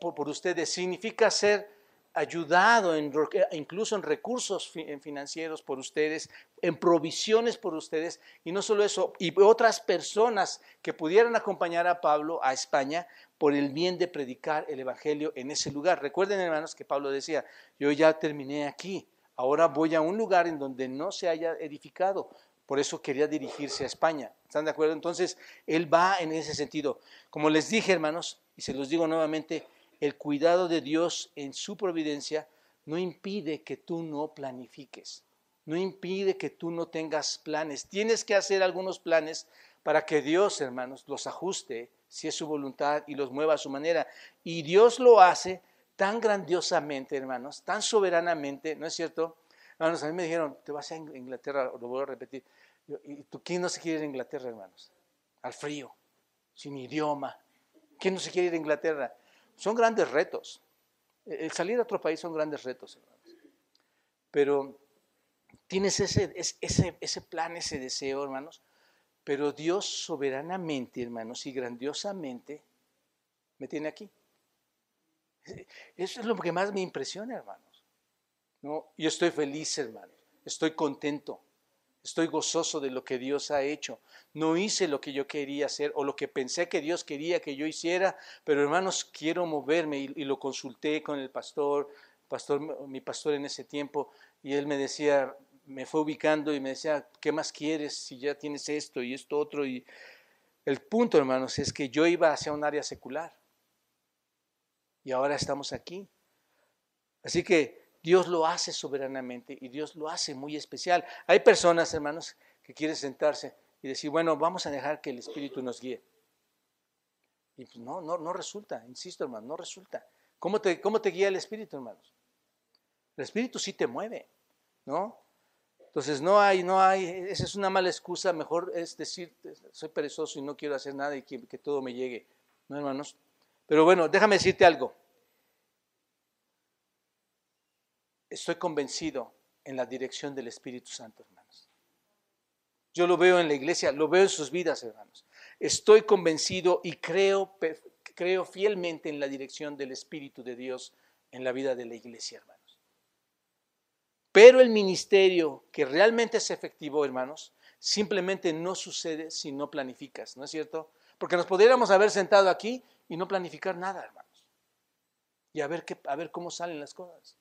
por ustedes, significa ser ayudado en, incluso en recursos financieros por ustedes, en provisiones por ustedes, y no solo eso, y otras personas que pudieran acompañar a Pablo a España por el bien de predicar el Evangelio en ese lugar. Recuerden, hermanos, que Pablo decía, yo ya terminé aquí, ahora voy a un lugar en donde no se haya edificado. Por eso quería dirigirse a España. ¿Están de acuerdo? Entonces, él va en ese sentido. Como les dije, hermanos, y se los digo nuevamente, el cuidado de Dios en su providencia no impide que tú no planifiques, no impide que tú no tengas planes. Tienes que hacer algunos planes para que Dios, hermanos, los ajuste si es su voluntad y los mueva a su manera. Y Dios lo hace tan grandiosamente, hermanos, tan soberanamente, ¿no es cierto? Hermanos, a mí me dijeron, te vas a Inglaterra, lo voy a repetir. ¿Y tú quién no se quiere ir a Inglaterra, hermanos? Al frío, sin idioma. ¿Quién no se quiere ir a Inglaterra? Son grandes retos. El salir a otro país son grandes retos, hermanos. Pero tienes ese, ese, ese plan, ese deseo, hermanos. Pero Dios soberanamente, hermanos, y grandiosamente me tiene aquí. Eso es lo que más me impresiona, hermanos. ¿no? Yo estoy feliz, hermano. Estoy contento. Estoy gozoso de lo que Dios ha hecho. No hice lo que yo quería hacer o lo que pensé que Dios quería que yo hiciera, pero hermanos, quiero moverme y, lo consulté con el pastor, pastor, mi pastor en ese tiempo, y él me decía, me fue ubicando y me decía, ¿qué más quieres si ya tienes esto y esto otro? Y el punto, hermanos, es que yo iba hacia un área secular y ahora estamos aquí. Así que Dios lo hace soberanamente y Dios lo hace muy especial. Hay personas, hermanos, que quieren sentarse y decir, bueno, vamos a dejar que el Espíritu nos guíe. Y pues no, no, no resulta, insisto, hermano, no resulta. ¿Cómo te, ¿Cómo te guía el Espíritu, hermanos? El Espíritu sí te mueve, ¿no? Entonces no hay, no hay, esa es una mala excusa, mejor es decir, soy perezoso y no quiero hacer nada y que, que todo me llegue, ¿no, hermanos? Pero bueno, déjame decirte algo. Estoy convencido en la dirección del Espíritu Santo, hermanos. Yo lo veo en la iglesia, lo veo en sus vidas, hermanos. Estoy convencido y creo, creo fielmente en la dirección del Espíritu de Dios en la vida de la iglesia, hermanos. Pero el ministerio que realmente es efectivo, hermanos, simplemente no sucede si no planificas, ¿no es cierto? Porque nos podríamos haber sentado aquí y no planificar nada, hermanos. Y a ver, qué, a ver cómo salen las cosas.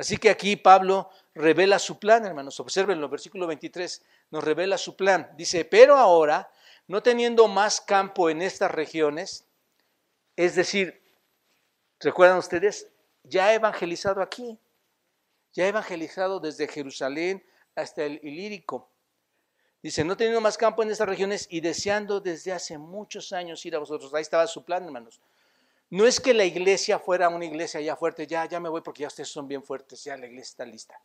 Así que aquí Pablo revela su plan, hermanos. Observen, el versículo 23 nos revela su plan. Dice, pero ahora, no teniendo más campo en estas regiones, es decir, ¿recuerdan ustedes? Ya he evangelizado aquí. Ya he evangelizado desde Jerusalén hasta el Ilírico. Dice, no teniendo más campo en estas regiones y deseando desde hace muchos años ir a vosotros. Ahí estaba su plan, hermanos. No es que la iglesia fuera una iglesia ya fuerte, ya, ya me voy porque ya ustedes son bien fuertes, ya la iglesia está lista.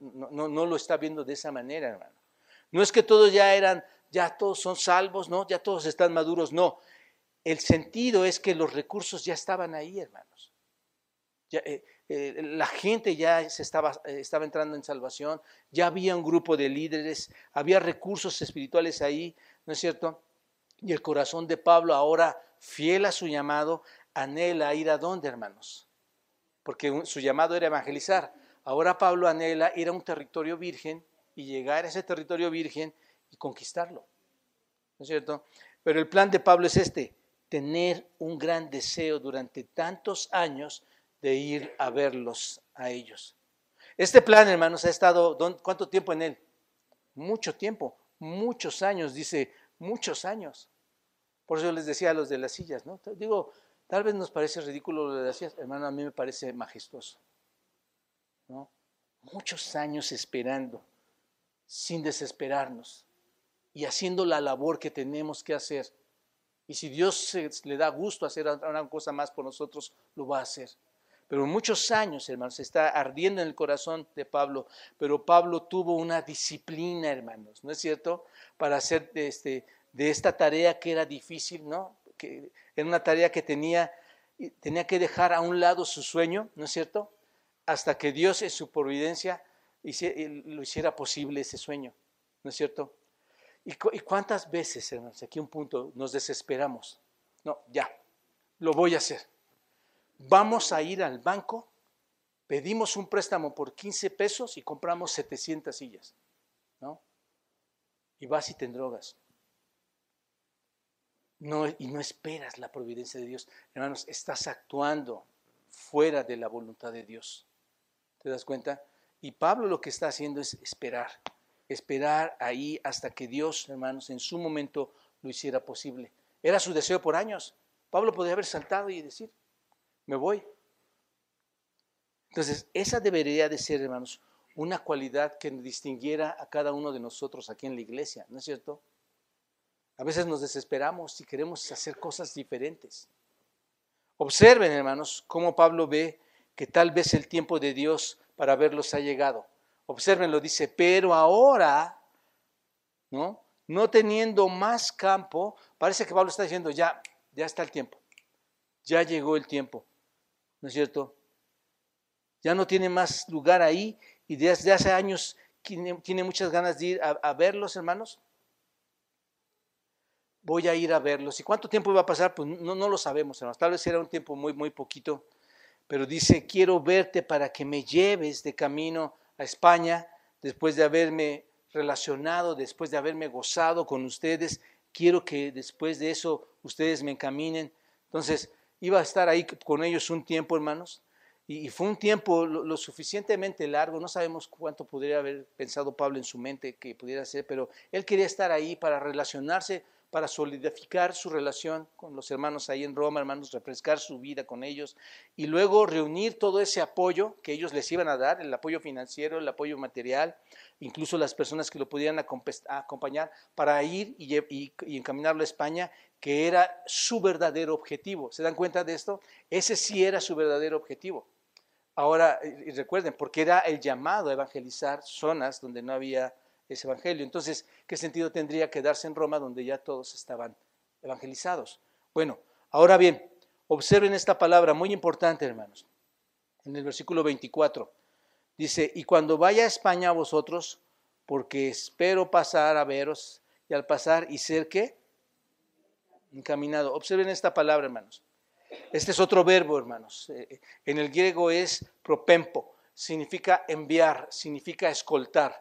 No, no, no lo está viendo de esa manera, hermano. No es que todos ya eran, ya todos son salvos, no, ya todos están maduros, no. El sentido es que los recursos ya estaban ahí, hermanos. Eh, eh, la gente ya se estaba, eh, estaba entrando en salvación, ya había un grupo de líderes, había recursos espirituales ahí, ¿no es cierto? Y el corazón de Pablo ahora fiel a su llamado, anhela ir a dónde, hermanos? Porque su llamado era evangelizar. Ahora Pablo anhela ir a un territorio virgen y llegar a ese territorio virgen y conquistarlo. ¿No es cierto? Pero el plan de Pablo es este, tener un gran deseo durante tantos años de ir a verlos a ellos. Este plan, hermanos, ha estado, ¿cuánto tiempo en él? Mucho tiempo, muchos años, dice, muchos años. Por eso les decía a los de las sillas, ¿no? Digo, tal vez nos parece ridículo lo de las sillas, hermano, a mí me parece majestuoso. ¿no? Muchos años esperando, sin desesperarnos y haciendo la labor que tenemos que hacer. Y si Dios le da gusto hacer una cosa más por nosotros, lo va a hacer. Pero muchos años, hermanos, está ardiendo en el corazón de Pablo, pero Pablo tuvo una disciplina, hermanos, ¿no es cierto? Para hacer este, de esta tarea que era difícil, ¿no? Que era una tarea que tenía, tenía que dejar a un lado su sueño, ¿no es cierto? Hasta que Dios en su providencia lo hiciera posible ese sueño, ¿no es cierto? ¿Y, cuántas veces, hermanos, aquí un punto, nos desesperamos? No, ya, lo voy a hacer. Vamos a ir al banco, pedimos un préstamo por 15 pesos y compramos 700 sillas, ¿no? Y vas y te drogas y no esperas la providencia de Dios. Hermanos, estás actuando fuera de la voluntad de Dios. ¿Te das cuenta? Y Pablo lo que está haciendo es esperar, esperar ahí hasta que Dios, hermanos, en su momento lo hiciera posible. Era su deseo por años. Pablo podía haber saltado y decir, me voy. Entonces, esa debería de ser, hermanos, una cualidad que distinguiera a cada uno de nosotros aquí en la iglesia, ¿no es cierto? A veces nos desesperamos y queremos hacer cosas diferentes. Observen, hermanos, cómo Pablo ve que tal vez el tiempo de Dios para verlos ha llegado. Observen, dice, pero ahora, ¿no? No teniendo más campo, parece que Pablo está diciendo, ya, ya está el tiempo, ya llegó el tiempo, ¿no es cierto? Ya no tiene más lugar ahí y desde hace años tiene, muchas ganas de ir a verlos, hermanos voy a ir a verlos. ¿Y cuánto tiempo iba a pasar? Pues no, no lo sabemos, hermanos. Tal vez era un tiempo muy, muy poquito. pero dice, quiero verte para que me lleves de camino a España, después de haberme relacionado, después de haberme gozado con ustedes, quiero que después de eso ustedes me encaminen. Entonces, iba a estar ahí con ellos un tiempo, hermanos, y, fue un tiempo lo, suficientemente largo, no sabemos cuánto podría haber pensado Pablo en su mente que pudiera ser, pero él quería estar ahí para relacionarse, para solidificar su relación con los hermanos ahí en Roma, hermanos, refrescar su vida con ellos y luego reunir todo ese apoyo que ellos les iban a dar, el apoyo financiero, el apoyo material, incluso las personas que lo pudieran acompañar para ir y, y encaminarlo a España, que era su verdadero objetivo. ¿Se dan cuenta de esto? Ese sí era su verdadero objetivo. Ahora, recuerden, porque era el llamado a evangelizar zonas donde no había ese evangelio. Entonces, ¿qué sentido tendría quedarse en Roma donde ya todos estaban evangelizados? Bueno, ahora bien, observen esta palabra muy importante, hermanos. En el versículo 24 dice, y cuando vaya a España a vosotros, porque espero pasar a veros y al pasar y ser que encaminado. Observen esta palabra, hermanos. Este es otro verbo, hermanos. Eh, en el griego es propempo, significa enviar, significa escoltar.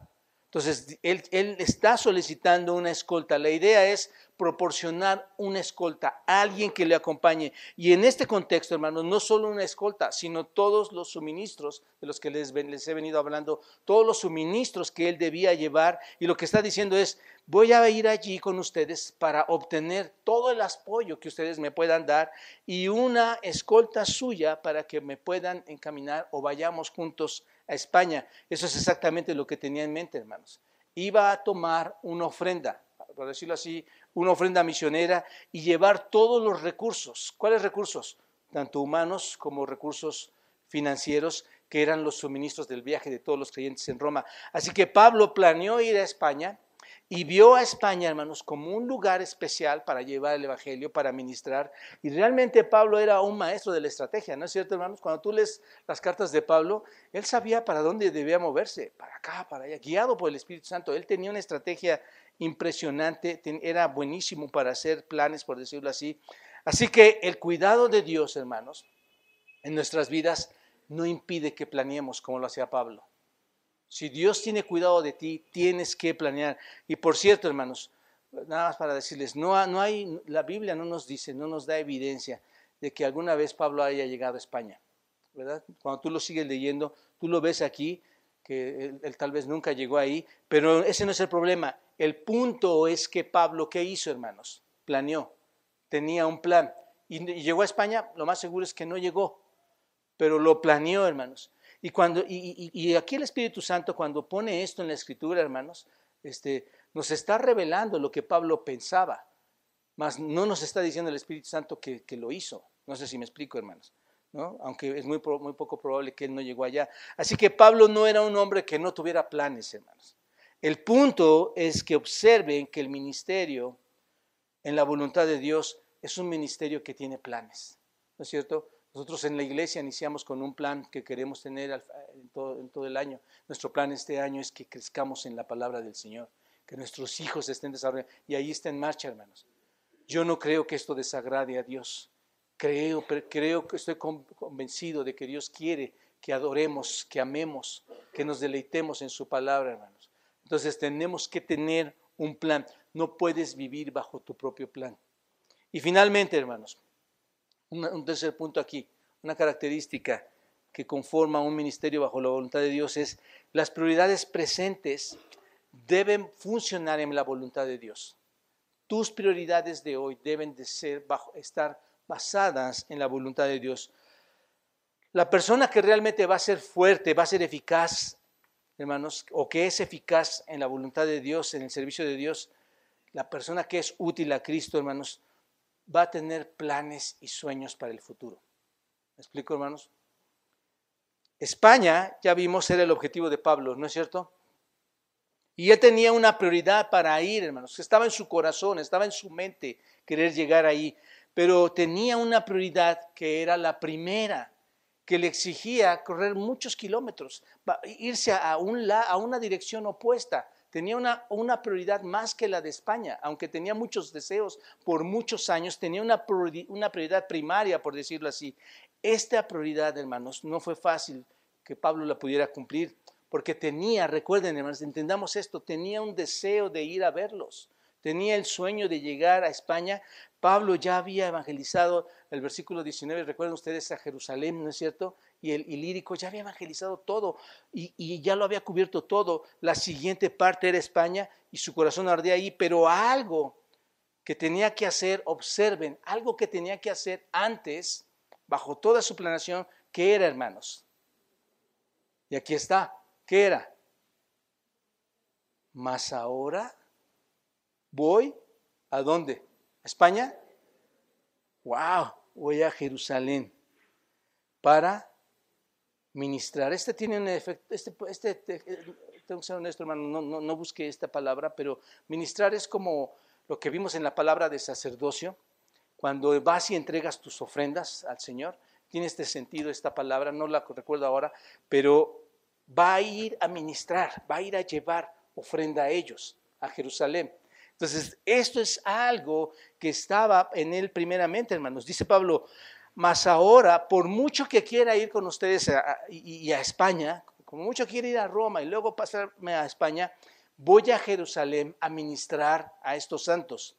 Entonces, él, está solicitando una escolta. La idea es proporcionar una escolta, alguien que le acompañe. Y en este contexto, hermanos, no solo una escolta, sino todos los suministros de los que les he venido hablando, todos los suministros que él debía llevar. Y lo que está diciendo es, voy a ir allí con ustedes para obtener todo el apoyo que ustedes me puedan dar y una escolta suya para que me puedan encaminar o vayamos juntos a España. Eso es exactamente lo que tenía en mente, hermanos. Iba a tomar una ofrenda, por decirlo así, una ofrenda misionera y llevar todos los recursos. ¿Cuáles recursos? Tanto humanos como recursos financieros que eran los suministros del viaje de todos los creyentes en Roma. Así que Pablo planeó ir a España y vio a España, hermanos, como un lugar especial para llevar el Evangelio, para ministrar. Y realmente Pablo era un maestro de la estrategia, ¿no es cierto, hermanos? Cuando tú lees las cartas de Pablo, él sabía para dónde debía moverse, para acá, para allá, guiado por el Espíritu Santo. Él tenía una estrategia impresionante, era buenísimo para hacer planes, por decirlo así. Así que el cuidado de Dios, hermanos, en nuestras vidas no impide que planeemos como lo hacía Pablo. Si Dios tiene cuidado de ti, tienes que planear. Y por cierto, hermanos, nada más para decirles, no, no hay, la Biblia no nos dice, no nos da evidencia de que alguna vez Pablo haya llegado a España. ¿verdad? Cuando tú lo sigues leyendo, tú lo ves aquí, que él, tal vez nunca llegó ahí, pero ese no es el problema. El punto es que Pablo, ¿qué hizo, hermanos? Planeó, tenía un plan. Y, llegó a España, lo más seguro es que no llegó, pero lo planeó, hermanos. Y, cuando, y, aquí el Espíritu Santo, cuando pone esto en la Escritura, hermanos, este, nos está revelando lo que Pablo pensaba, mas no nos está diciendo el Espíritu Santo que, lo hizo. No sé si me explico, hermanos. ¿no? Aunque es muy, muy poco probable que él no llegó allá. Así que Pablo no era un hombre que no tuviera planes, hermanos. El punto es que observen que el ministerio en la voluntad de Dios es un ministerio que tiene planes. ¿No es cierto? Nosotros en la iglesia iniciamos con un plan que queremos tener en todo, el año. Nuestro plan este año es que crezcamos en la palabra del Señor, que nuestros hijos estén desarrollados. Y ahí está en marcha, hermanos. Yo no creo que esto desagrade a Dios. Creo, creo que estoy convencido de que Dios quiere que adoremos, que amemos, que nos deleitemos en su palabra, hermanos. Entonces tenemos que tener un plan. No puedes vivir bajo tu propio plan. Y finalmente, hermanos, un tercer punto aquí, una característica que conforma un ministerio bajo la voluntad de Dios es las prioridades presentes deben funcionar en la voluntad de Dios. Tus prioridades de hoy deben de ser bajo, estar basadas en la voluntad de Dios. La persona que realmente va a ser fuerte, va a ser eficaz, hermanos, o que es eficaz en la voluntad de Dios, en el servicio de Dios, la persona que es útil a Cristo, hermanos, va a tener planes y sueños para el futuro. ¿Me explico, hermanos? España, ya vimos, era el objetivo de Pablo, ¿no es cierto? Y él tenía una prioridad para ir, hermanos. Estaba en su corazón, estaba en su mente querer llegar ahí. Pero tenía una prioridad que era la primera, que le exigía correr muchos kilómetros, irse a, un, a una dirección opuesta tenía una, una, prioridad más que la de España, aunque tenía muchos deseos por muchos años, tenía una, una prioridad primaria, por decirlo así. esta prioridad, hermanos, no fue fácil que Pablo la pudiera cumplir, porque tenía, recuerden, hermanos, entendamos esto, tenía un deseo de ir a verlos, tenía el sueño de llegar a España. Pablo ya había evangelizado el versículo 19, recuerden ustedes a Jerusalén, ¿no es cierto? Y el ilírico ya había evangelizado todo y, ya lo había cubierto todo. La siguiente parte era España y su corazón ardía ahí, pero algo que tenía que hacer, observen, algo que tenía que hacer antes, bajo toda su planación, ¿qué era, hermanos? Y aquí está, ¿qué era? Mas ahora voy a dónde? ¿A España? ¡Wow! Voy a Jerusalén para ministrar. Este tiene un efecto, este, este, tengo que ser honesto, hermano, no, no, no busqué esta palabra, pero ministrar es como lo que vimos en la palabra de sacerdocio, cuando vas y entregas tus ofrendas al Señor, tiene este sentido esta palabra, no la recuerdo ahora, pero va a ir a ministrar, va a ir a llevar ofrenda a ellos, a Jerusalén. Entonces, esto es algo que estaba en él primeramente, hermanos. Dice Pablo, mas ahora, por mucho que quiera ir con ustedes y a España, como mucho quiere ir a Roma y luego pasarme a España, voy a Jerusalén a ministrar a estos santos.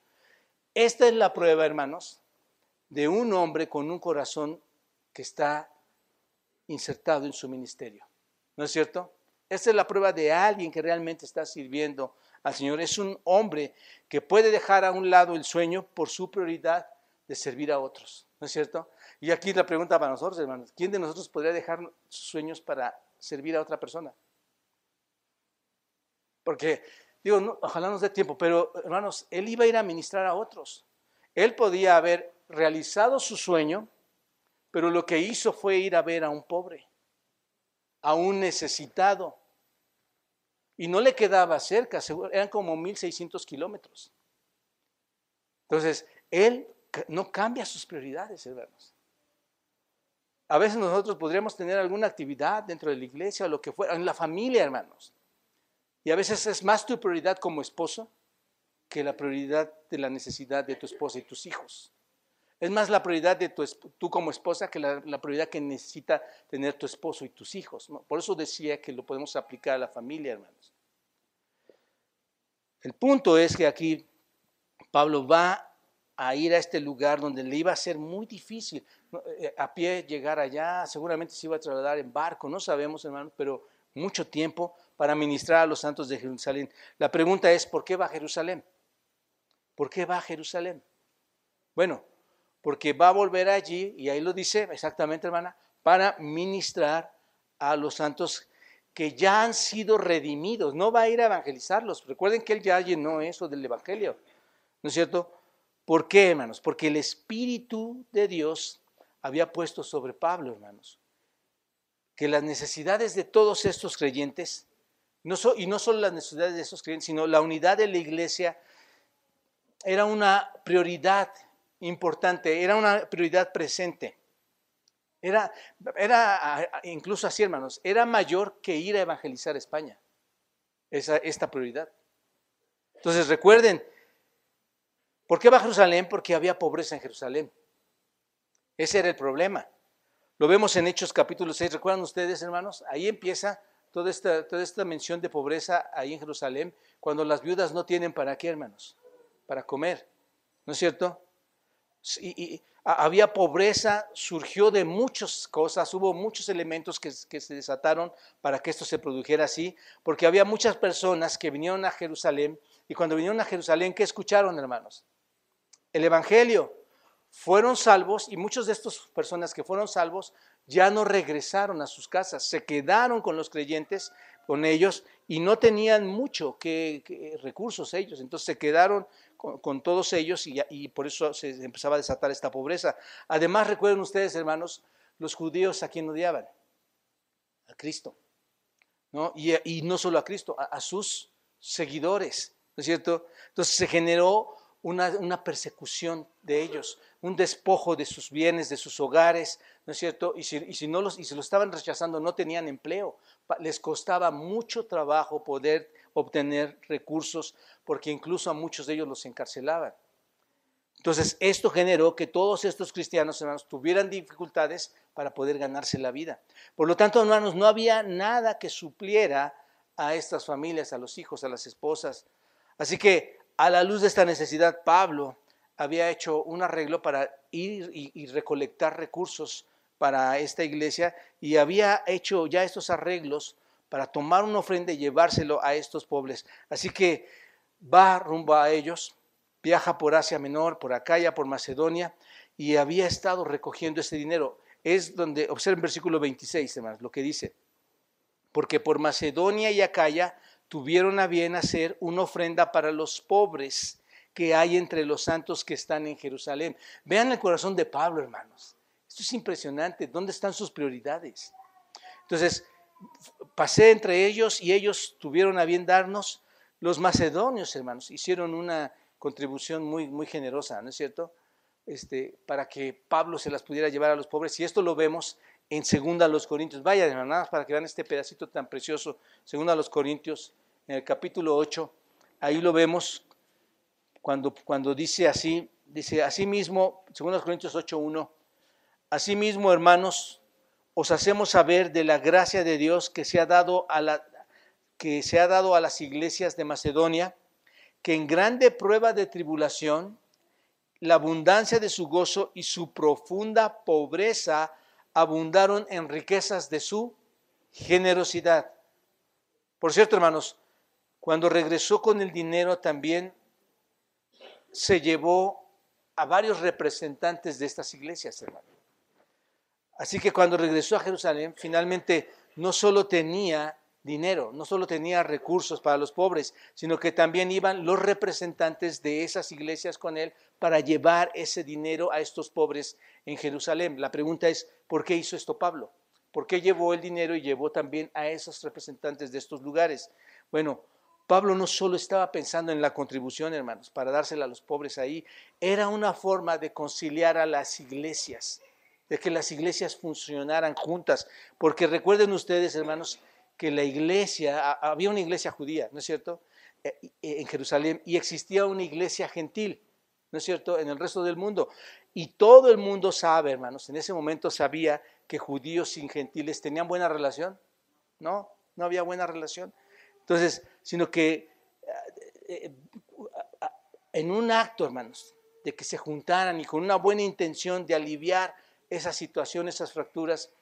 Esta es la prueba, hermanos, de un hombre con un corazón que está insertado en su ministerio. ¿No es cierto? Esta es la prueba de alguien que realmente está sirviendo al Señor. Es un hombre que puede dejar a un lado el sueño por su prioridad de servir a otros. ¿No es cierto? Y aquí la pregunta para nosotros, hermanos. ¿Quién de nosotros podría dejar sus sueños para servir a otra persona? Porque, digo, ojalá nos dé tiempo, pero hermanos, él iba a ir a ministrar a otros. Él podía haber realizado su sueño, pero lo que hizo fue ir a ver a un pobre, a un necesitado. Y no le quedaba cerca, eran como 1600 kilómetros. Entonces, él no cambia sus prioridades, hermanos. A veces nosotros podríamos tener alguna actividad dentro de la iglesia o lo que fuera, en la familia, hermanos. Y a veces es más tu prioridad como esposo que la prioridad de la necesidad de tu esposa y tus hijos. Es más la prioridad de tú como esposa que la, prioridad que necesita tener tu esposo y tus hijos. Por eso decía que lo podemos aplicar a la familia, hermanos. El punto es que aquí Pablo va a ir a este lugar donde le iba a ser muy difícil eh, a pie llegar allá, seguramente se iba a trasladar en barco, no sabemos, hermanos, pero mucho tiempo para ministrar a los santos de Jerusalén. La pregunta es, ¿por qué va a Jerusalén? ¿Por qué va a Jerusalén? Bueno, porque va a volver allí, y ahí lo dice exactamente, hermana, para ministrar a los santos que ya han sido redimidos. No va a ir a evangelizarlos. Recuerden que él ya llenó eso del Evangelio. ¿No es cierto? ¿Por qué, hermanos? Porque el Espíritu de Dios había puesto sobre Pablo, hermanos, que las necesidades de todos estos creyentes, y no solo las necesidades de estos creyentes, sino la unidad de la iglesia, era una prioridad importante, era una prioridad presente. Era, era incluso así, hermanos, era mayor que ir a evangelizar España, esa, esta prioridad. Entonces recuerden, ¿por qué va a Jerusalén? Porque había pobreza en Jerusalén. Ese era el problema. Lo vemos en Hechos capítulo 6. ¿Recuerdan ustedes, hermanos? Ahí empieza toda esta, toda esta mención de pobreza ahí en Jerusalén, cuando las viudas no tienen para qué, hermanos, para comer. ¿No es cierto? Y, había pobreza, surgió de muchas cosas, hubo muchos elementos que, se desataron para que esto se produjera así, porque había muchas personas que vinieron a Jerusalén y cuando vinieron a Jerusalén, ¿qué escucharon, hermanos? El Evangelio fueron salvos y muchas de estas personas que fueron salvos ya no regresaron a sus casas, se quedaron con los creyentes, con ellos y no tenían mucho que, recursos ellos, entonces se quedaron con, todos ellos y, por eso se empezaba a desatar esta pobreza. Además, recuerden ustedes, hermanos, los judíos a quien odiaban, a Cristo, ¿no? Y, no solo a Cristo, a, sus seguidores, ¿no es cierto? Entonces se generó una, persecución de ellos, un despojo de sus bienes, de sus hogares, ¿no es cierto? Y si, no los, y lo estaban rechazando, no tenían empleo. Les costaba mucho trabajo poder obtener recursos, porque incluso a muchos de ellos los encarcelaban. Entonces, esto generó que todos estos cristianos, hermanos, tuvieran dificultades para poder ganarse la vida. Por lo tanto, hermanos, no había nada que supliera a estas familias, a los hijos, a las esposas. Así que, a la luz de esta necesidad, Pablo había hecho un arreglo para ir y, recolectar recursos para esta iglesia y había hecho ya estos arreglos para tomar una ofrenda y llevárselo a estos pobres. Así que va rumbo a ellos viaja por Asia Menor, por Acaya, por Macedonia, y había estado recogiendo ese dinero. Es donde, observen versículo 26, hermanos, lo que dice. Porque por Macedonia y Acaya tuvieron a bien hacer una ofrenda para los pobres que hay entre los santos que están en Jerusalén. Vean el corazón de Pablo, hermanos. Esto es impresionante. ¿Dónde están sus prioridades? Entonces, pasé entre ellos y ellos tuvieron a bien darnos. Los macedonios, hermanos, hicieron una contribución muy, muy generosa, ¿no es cierto? Este, para que Pablo se las pudiera llevar a los pobres. Y esto lo vemos en Segunda a los Corintios. Vaya, hermanas, para que vean este pedacito tan precioso. Segunda a los Corintios, en el capítulo 8. Ahí lo vemos cuando, cuando dice así, dice, así mismo, Segunda a los Corintios 8.1, mismo, hermanos, os hacemos saber de la gracia de Dios que se ha dado a la que se ha dado a las iglesias de Macedonia, que en grande prueba de tribulación, la abundancia de su gozo y su profunda pobreza abundaron en riquezas de su generosidad. Por cierto, hermanos, cuando regresó con el dinero también se llevó a varios representantes de estas iglesias, hermanos. Así que cuando regresó a Jerusalén, finalmente no solo tenía dinero, no solo tenía recursos para los pobres, sino que también iban los representantes de esas iglesias con él para llevar ese dinero a estos pobres en Jerusalén. La pregunta es, ¿por qué hizo esto Pablo? ¿Por qué llevó el dinero y llevó también a esos representantes de estos lugares? Bueno, Pablo no solo estaba pensando en la contribución, hermanos, para dársela a los pobres ahí, era una forma de conciliar a las iglesias, de que las iglesias funcionaran juntas, porque recuerden ustedes, hermanos, que la iglesia, había una iglesia judía, ¿no es cierto?, eh, eh, en Jerusalén, y existía una iglesia gentil, ¿no es cierto?, en el resto del mundo. Y todo el mundo sabe, hermanos, en ese momento sabía que judíos y gentiles tenían buena relación. No, no había buena relación. Entonces, sino que eh, en un acto, hermanos, de que se juntaran y con una buena intención de aliviar esa situación, esas fracturas,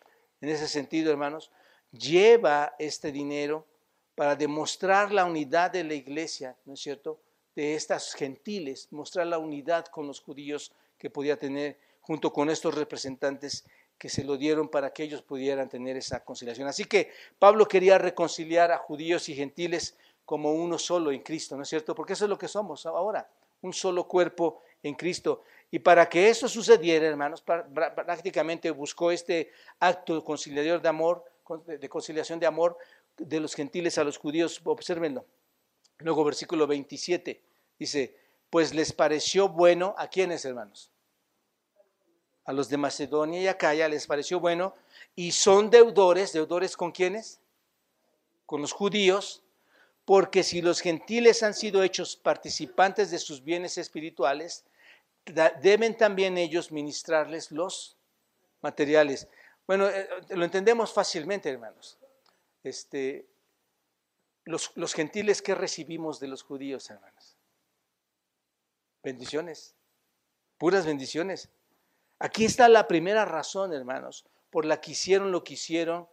en ese sentido, hermanos, lleva este dinero para demostrar la unidad de la iglesia, ¿no es cierto? De estas gentiles, mostrar la unidad con los judíos que podía tener junto con estos representantes que se lo dieron para que ellos pudieran tener esa conciliación. Así que Pablo quería reconciliar a judíos y gentiles como uno solo en Cristo, ¿no es cierto? Porque eso es lo que somos ahora, un solo cuerpo en Cristo. Y para que eso sucediera, hermanos, prácticamente buscó este acto conciliador de amor de conciliación de amor de los gentiles a los judíos. Obsérvenlo. Luego versículo 27 dice, pues les pareció bueno, ¿a quiénes hermanos? A los de Macedonia y Acaya les pareció bueno y son deudores, deudores con quiénes? Con los judíos, porque si los gentiles han sido hechos participantes de sus bienes espirituales, deben también ellos ministrarles los materiales. Bueno, eh, eh, lo entendemos fácilmente, hermanos. Este, los, los gentiles que recibimos de los judíos, hermanos. Bendiciones, puras bendiciones. Aquí está la primera razón, hermanos, por la que hicieron lo que hicieron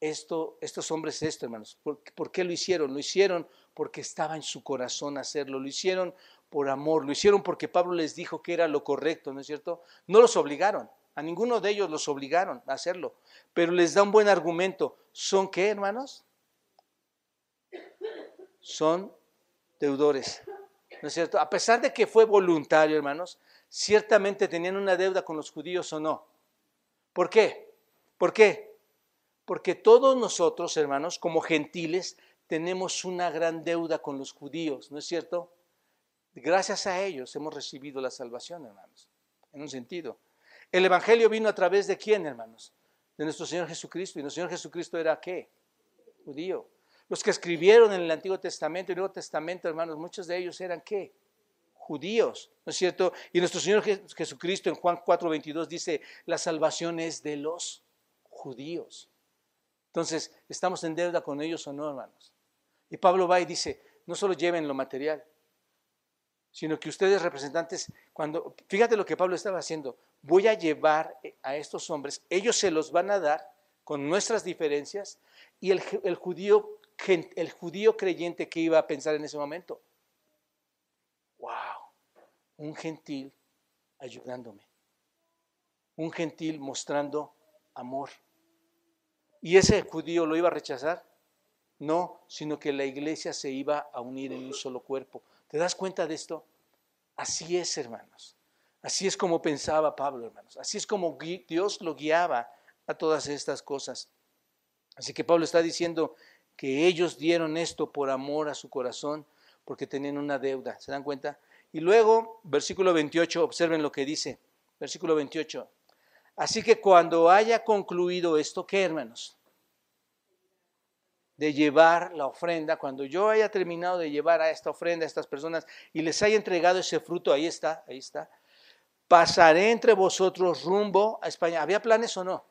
esto, estos hombres esto, hermanos. ¿Por, ¿Por, qué lo hicieron? Lo hicieron porque estaba en su corazón hacerlo. Lo hicieron por amor. Lo hicieron porque Pablo les dijo que era lo correcto, ¿no es cierto? No los obligaron. A ninguno de ellos los obligaron a hacerlo, pero les da un buen argumento. ¿Son qué, hermanos? Son deudores. ¿No es cierto? A pesar de que fue voluntario, hermanos, ciertamente tenían una deuda con los judíos o no. ¿Por qué? ¿Por qué? Porque todos nosotros, hermanos, como gentiles, tenemos una gran deuda con los judíos, ¿no es cierto? Gracias a ellos hemos recibido la salvación, hermanos, en un sentido. El Evangelio vino a través de quién, hermanos? De nuestro Señor Jesucristo. Y nuestro Señor Jesucristo era qué? Judío. Los que escribieron en el Antiguo Testamento y Nuevo Testamento, hermanos, muchos de ellos eran qué? judíos, ¿no es cierto? Y nuestro Señor Jesucristo en Juan 4:22 dice, la salvación es de los judíos. Entonces, ¿estamos en deuda con ellos o no, hermanos? Y Pablo va y dice, no solo lleven lo material, sino que ustedes representantes, cuando, fíjate lo que Pablo estaba haciendo, voy a llevar a estos hombres, ellos se los van a dar con nuestras diferencias y el, el judío, el judío creyente que iba a pensar en ese momento, wow, un gentil ayudándome, un gentil mostrando amor. ¿Y ese judío lo iba a rechazar? No, sino que la iglesia se iba a unir en un solo cuerpo. ¿Te das cuenta de esto? Así es, hermanos. Así es como pensaba Pablo, hermanos. Así es como Dios lo guiaba a todas estas cosas. Así que Pablo está diciendo que ellos dieron esto por amor a su corazón, porque tenían una deuda. ¿Se dan cuenta? Y luego, versículo 28, observen lo que dice. Versículo 28. Así que cuando haya concluido esto, ¿qué hermanos? De llevar la ofrenda, cuando yo haya terminado de llevar a esta ofrenda a estas personas y les haya entregado ese fruto, ahí está, ahí está, pasaré entre vosotros rumbo a España. ¿Había planes o no?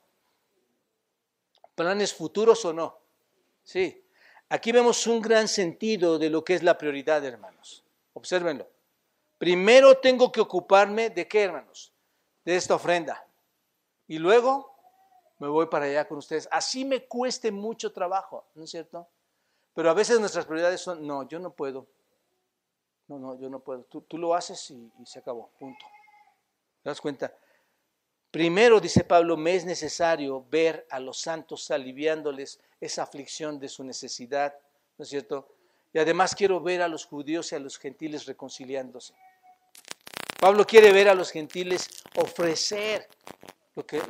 ¿Planes futuros o no? Sí. Aquí vemos un gran sentido de lo que es la prioridad, hermanos. Obsérvenlo. Primero tengo que ocuparme de qué, hermanos? De esta ofrenda y luego me voy para allá con ustedes. Así me cueste mucho trabajo, ¿no es cierto? Pero a veces nuestras prioridades son, no, yo no puedo. No, no, yo no puedo. Tú, lo haces y, y, se acabó, punto. ¿Te das cuenta? Primero, dice Pablo, me es necesario ver a los santos aliviándoles esa aflicción de su necesidad, ¿no es cierto? Y además quiero ver a los judíos y a los gentiles reconciliándose. Pablo quiere ver a los gentiles ofrecer lo que,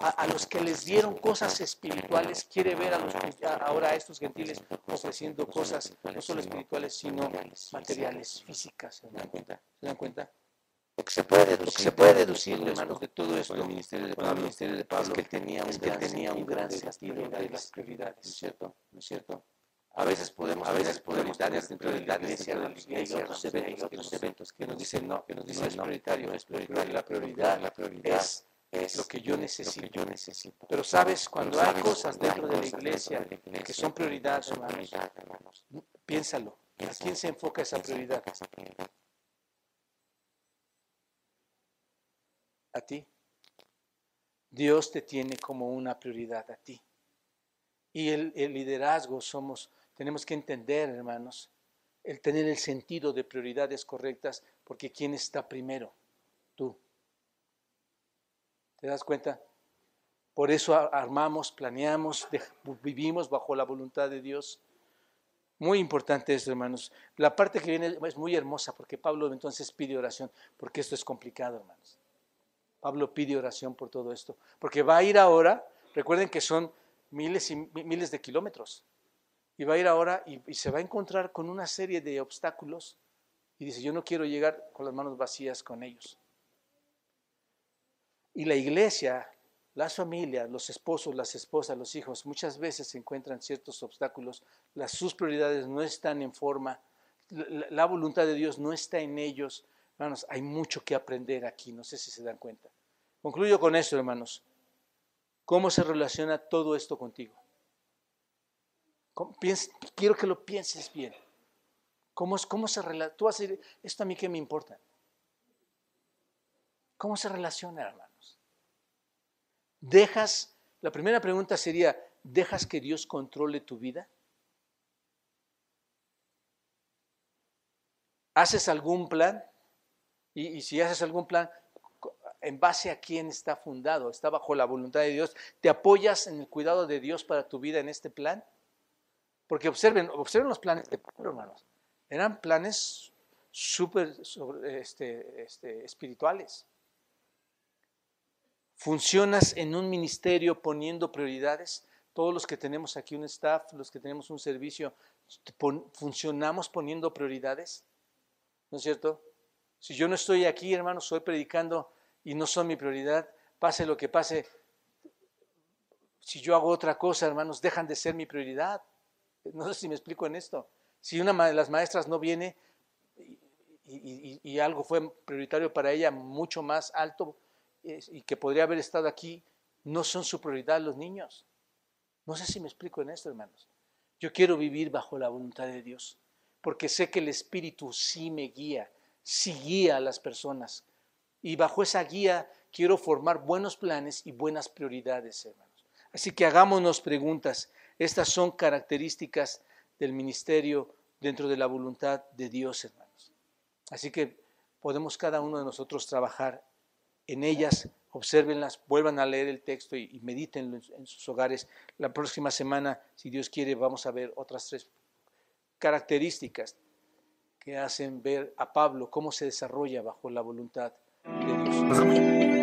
a, los que les dieron cosas espirituales, quiere ver a los, ahora a estos gentiles ofreciendo cosas no solo espirituales, sino materiales, físicas. ¿Se dan cuenta? ¿Se dan cuenta? Lo que se puede deducir, se puede deducir hermanos, de todo esto, el ministerio de Pablo, el ministerio de Pablo es que él tenía un, gran, tenía un gran sentido de las prioridades, ¿no es cierto? ¿No es cierto? A veces podemos, a veces podemos tener dentro de la iglesia, de la iglesia otros, eventos, que nos dicen no, que nos dicen no, es prioritario, es prioritario, la prioridad, la prioridad es es lo que yo necesito. yo necesito. Pero sabes, cuando hay cosas dentro de la iglesia que son prioridades, hermanos, piénsalo. ¿A quién se enfoca esa prioridad? A ti. Dios te tiene como una prioridad a ti. Y el, el liderazgo somos, tenemos que entender, hermanos, el tener el sentido de prioridades correctas, porque ¿quién está primero? ¿Te das cuenta? Por eso armamos, planeamos, vivimos bajo la voluntad de Dios. Muy importante esto, hermanos. La parte que viene es muy hermosa porque Pablo entonces pide oración, porque esto es complicado, hermanos. Pablo pide oración por todo esto, porque va a ir ahora, recuerden que son miles y miles de kilómetros, y va a ir ahora y, y se va a encontrar con una serie de obstáculos y dice, yo no quiero llegar con las manos vacías con ellos. Y la iglesia, las familias, los esposos, las esposas, los hijos, muchas veces se encuentran ciertos obstáculos, las, sus prioridades no están en forma, la, voluntad de Dios no está en ellos. Hermanos, hay mucho que aprender aquí, no sé si se dan cuenta. Concluyo con esto, hermanos. ¿Cómo se relaciona todo esto contigo? quiero que lo pienses bien. ¿Cómo, cómo se relaciona? Tú vas a decir, esto a mí qué me importa. ¿Cómo se relaciona, hermanos? ¿Dejas, la primera pregunta sería, ¿dejas que Dios controle tu vida? ¿Haces algún plan? Y, si haces algún plan, ¿en base a quién está fundado? ¿Está bajo la voluntad de Dios? ¿Te apoyas en el cuidado de Dios para tu vida en este plan? Porque observen, observen los planes de Pablo, hermanos. Eran planes súper este, este, espirituales. ¿Funcionas en un ministerio poniendo prioridades? Todos los que tenemos aquí un staff, los que tenemos un servicio, ¿funcionamos poniendo prioridades? ¿No es cierto? Si yo no estoy aquí, hermano, estoy predicando y no son mi prioridad, pase lo que pase, si yo hago otra cosa, hermanos, dejan de ser mi prioridad. No sé si me explico en esto. Si una de las maestras no viene, y, y- y algo fue prioritario para ella mucho más alto y que podría haber estado aquí, no son su prioridad los niños. No sé si me explico en esto, hermanos. Yo quiero vivir bajo la voluntad de Dios, porque sé que el Espíritu sí me guía, sí guía a las personas. Y bajo esa guía quiero formar buenos planes y buenas prioridades, hermanos. Así que hagámonos preguntas. Estas son características del ministerio dentro de la voluntad de Dios, hermanos. Así que podemos cada uno de nosotros trabajar en ellas, obsérvenlas, vuelvan a leer el texto y, y en, en sus hogares. La próxima semana, si Dios quiere, vamos a ver otras tres características que hacen ver a Pablo cómo se desarrolla bajo la voluntad de Dios.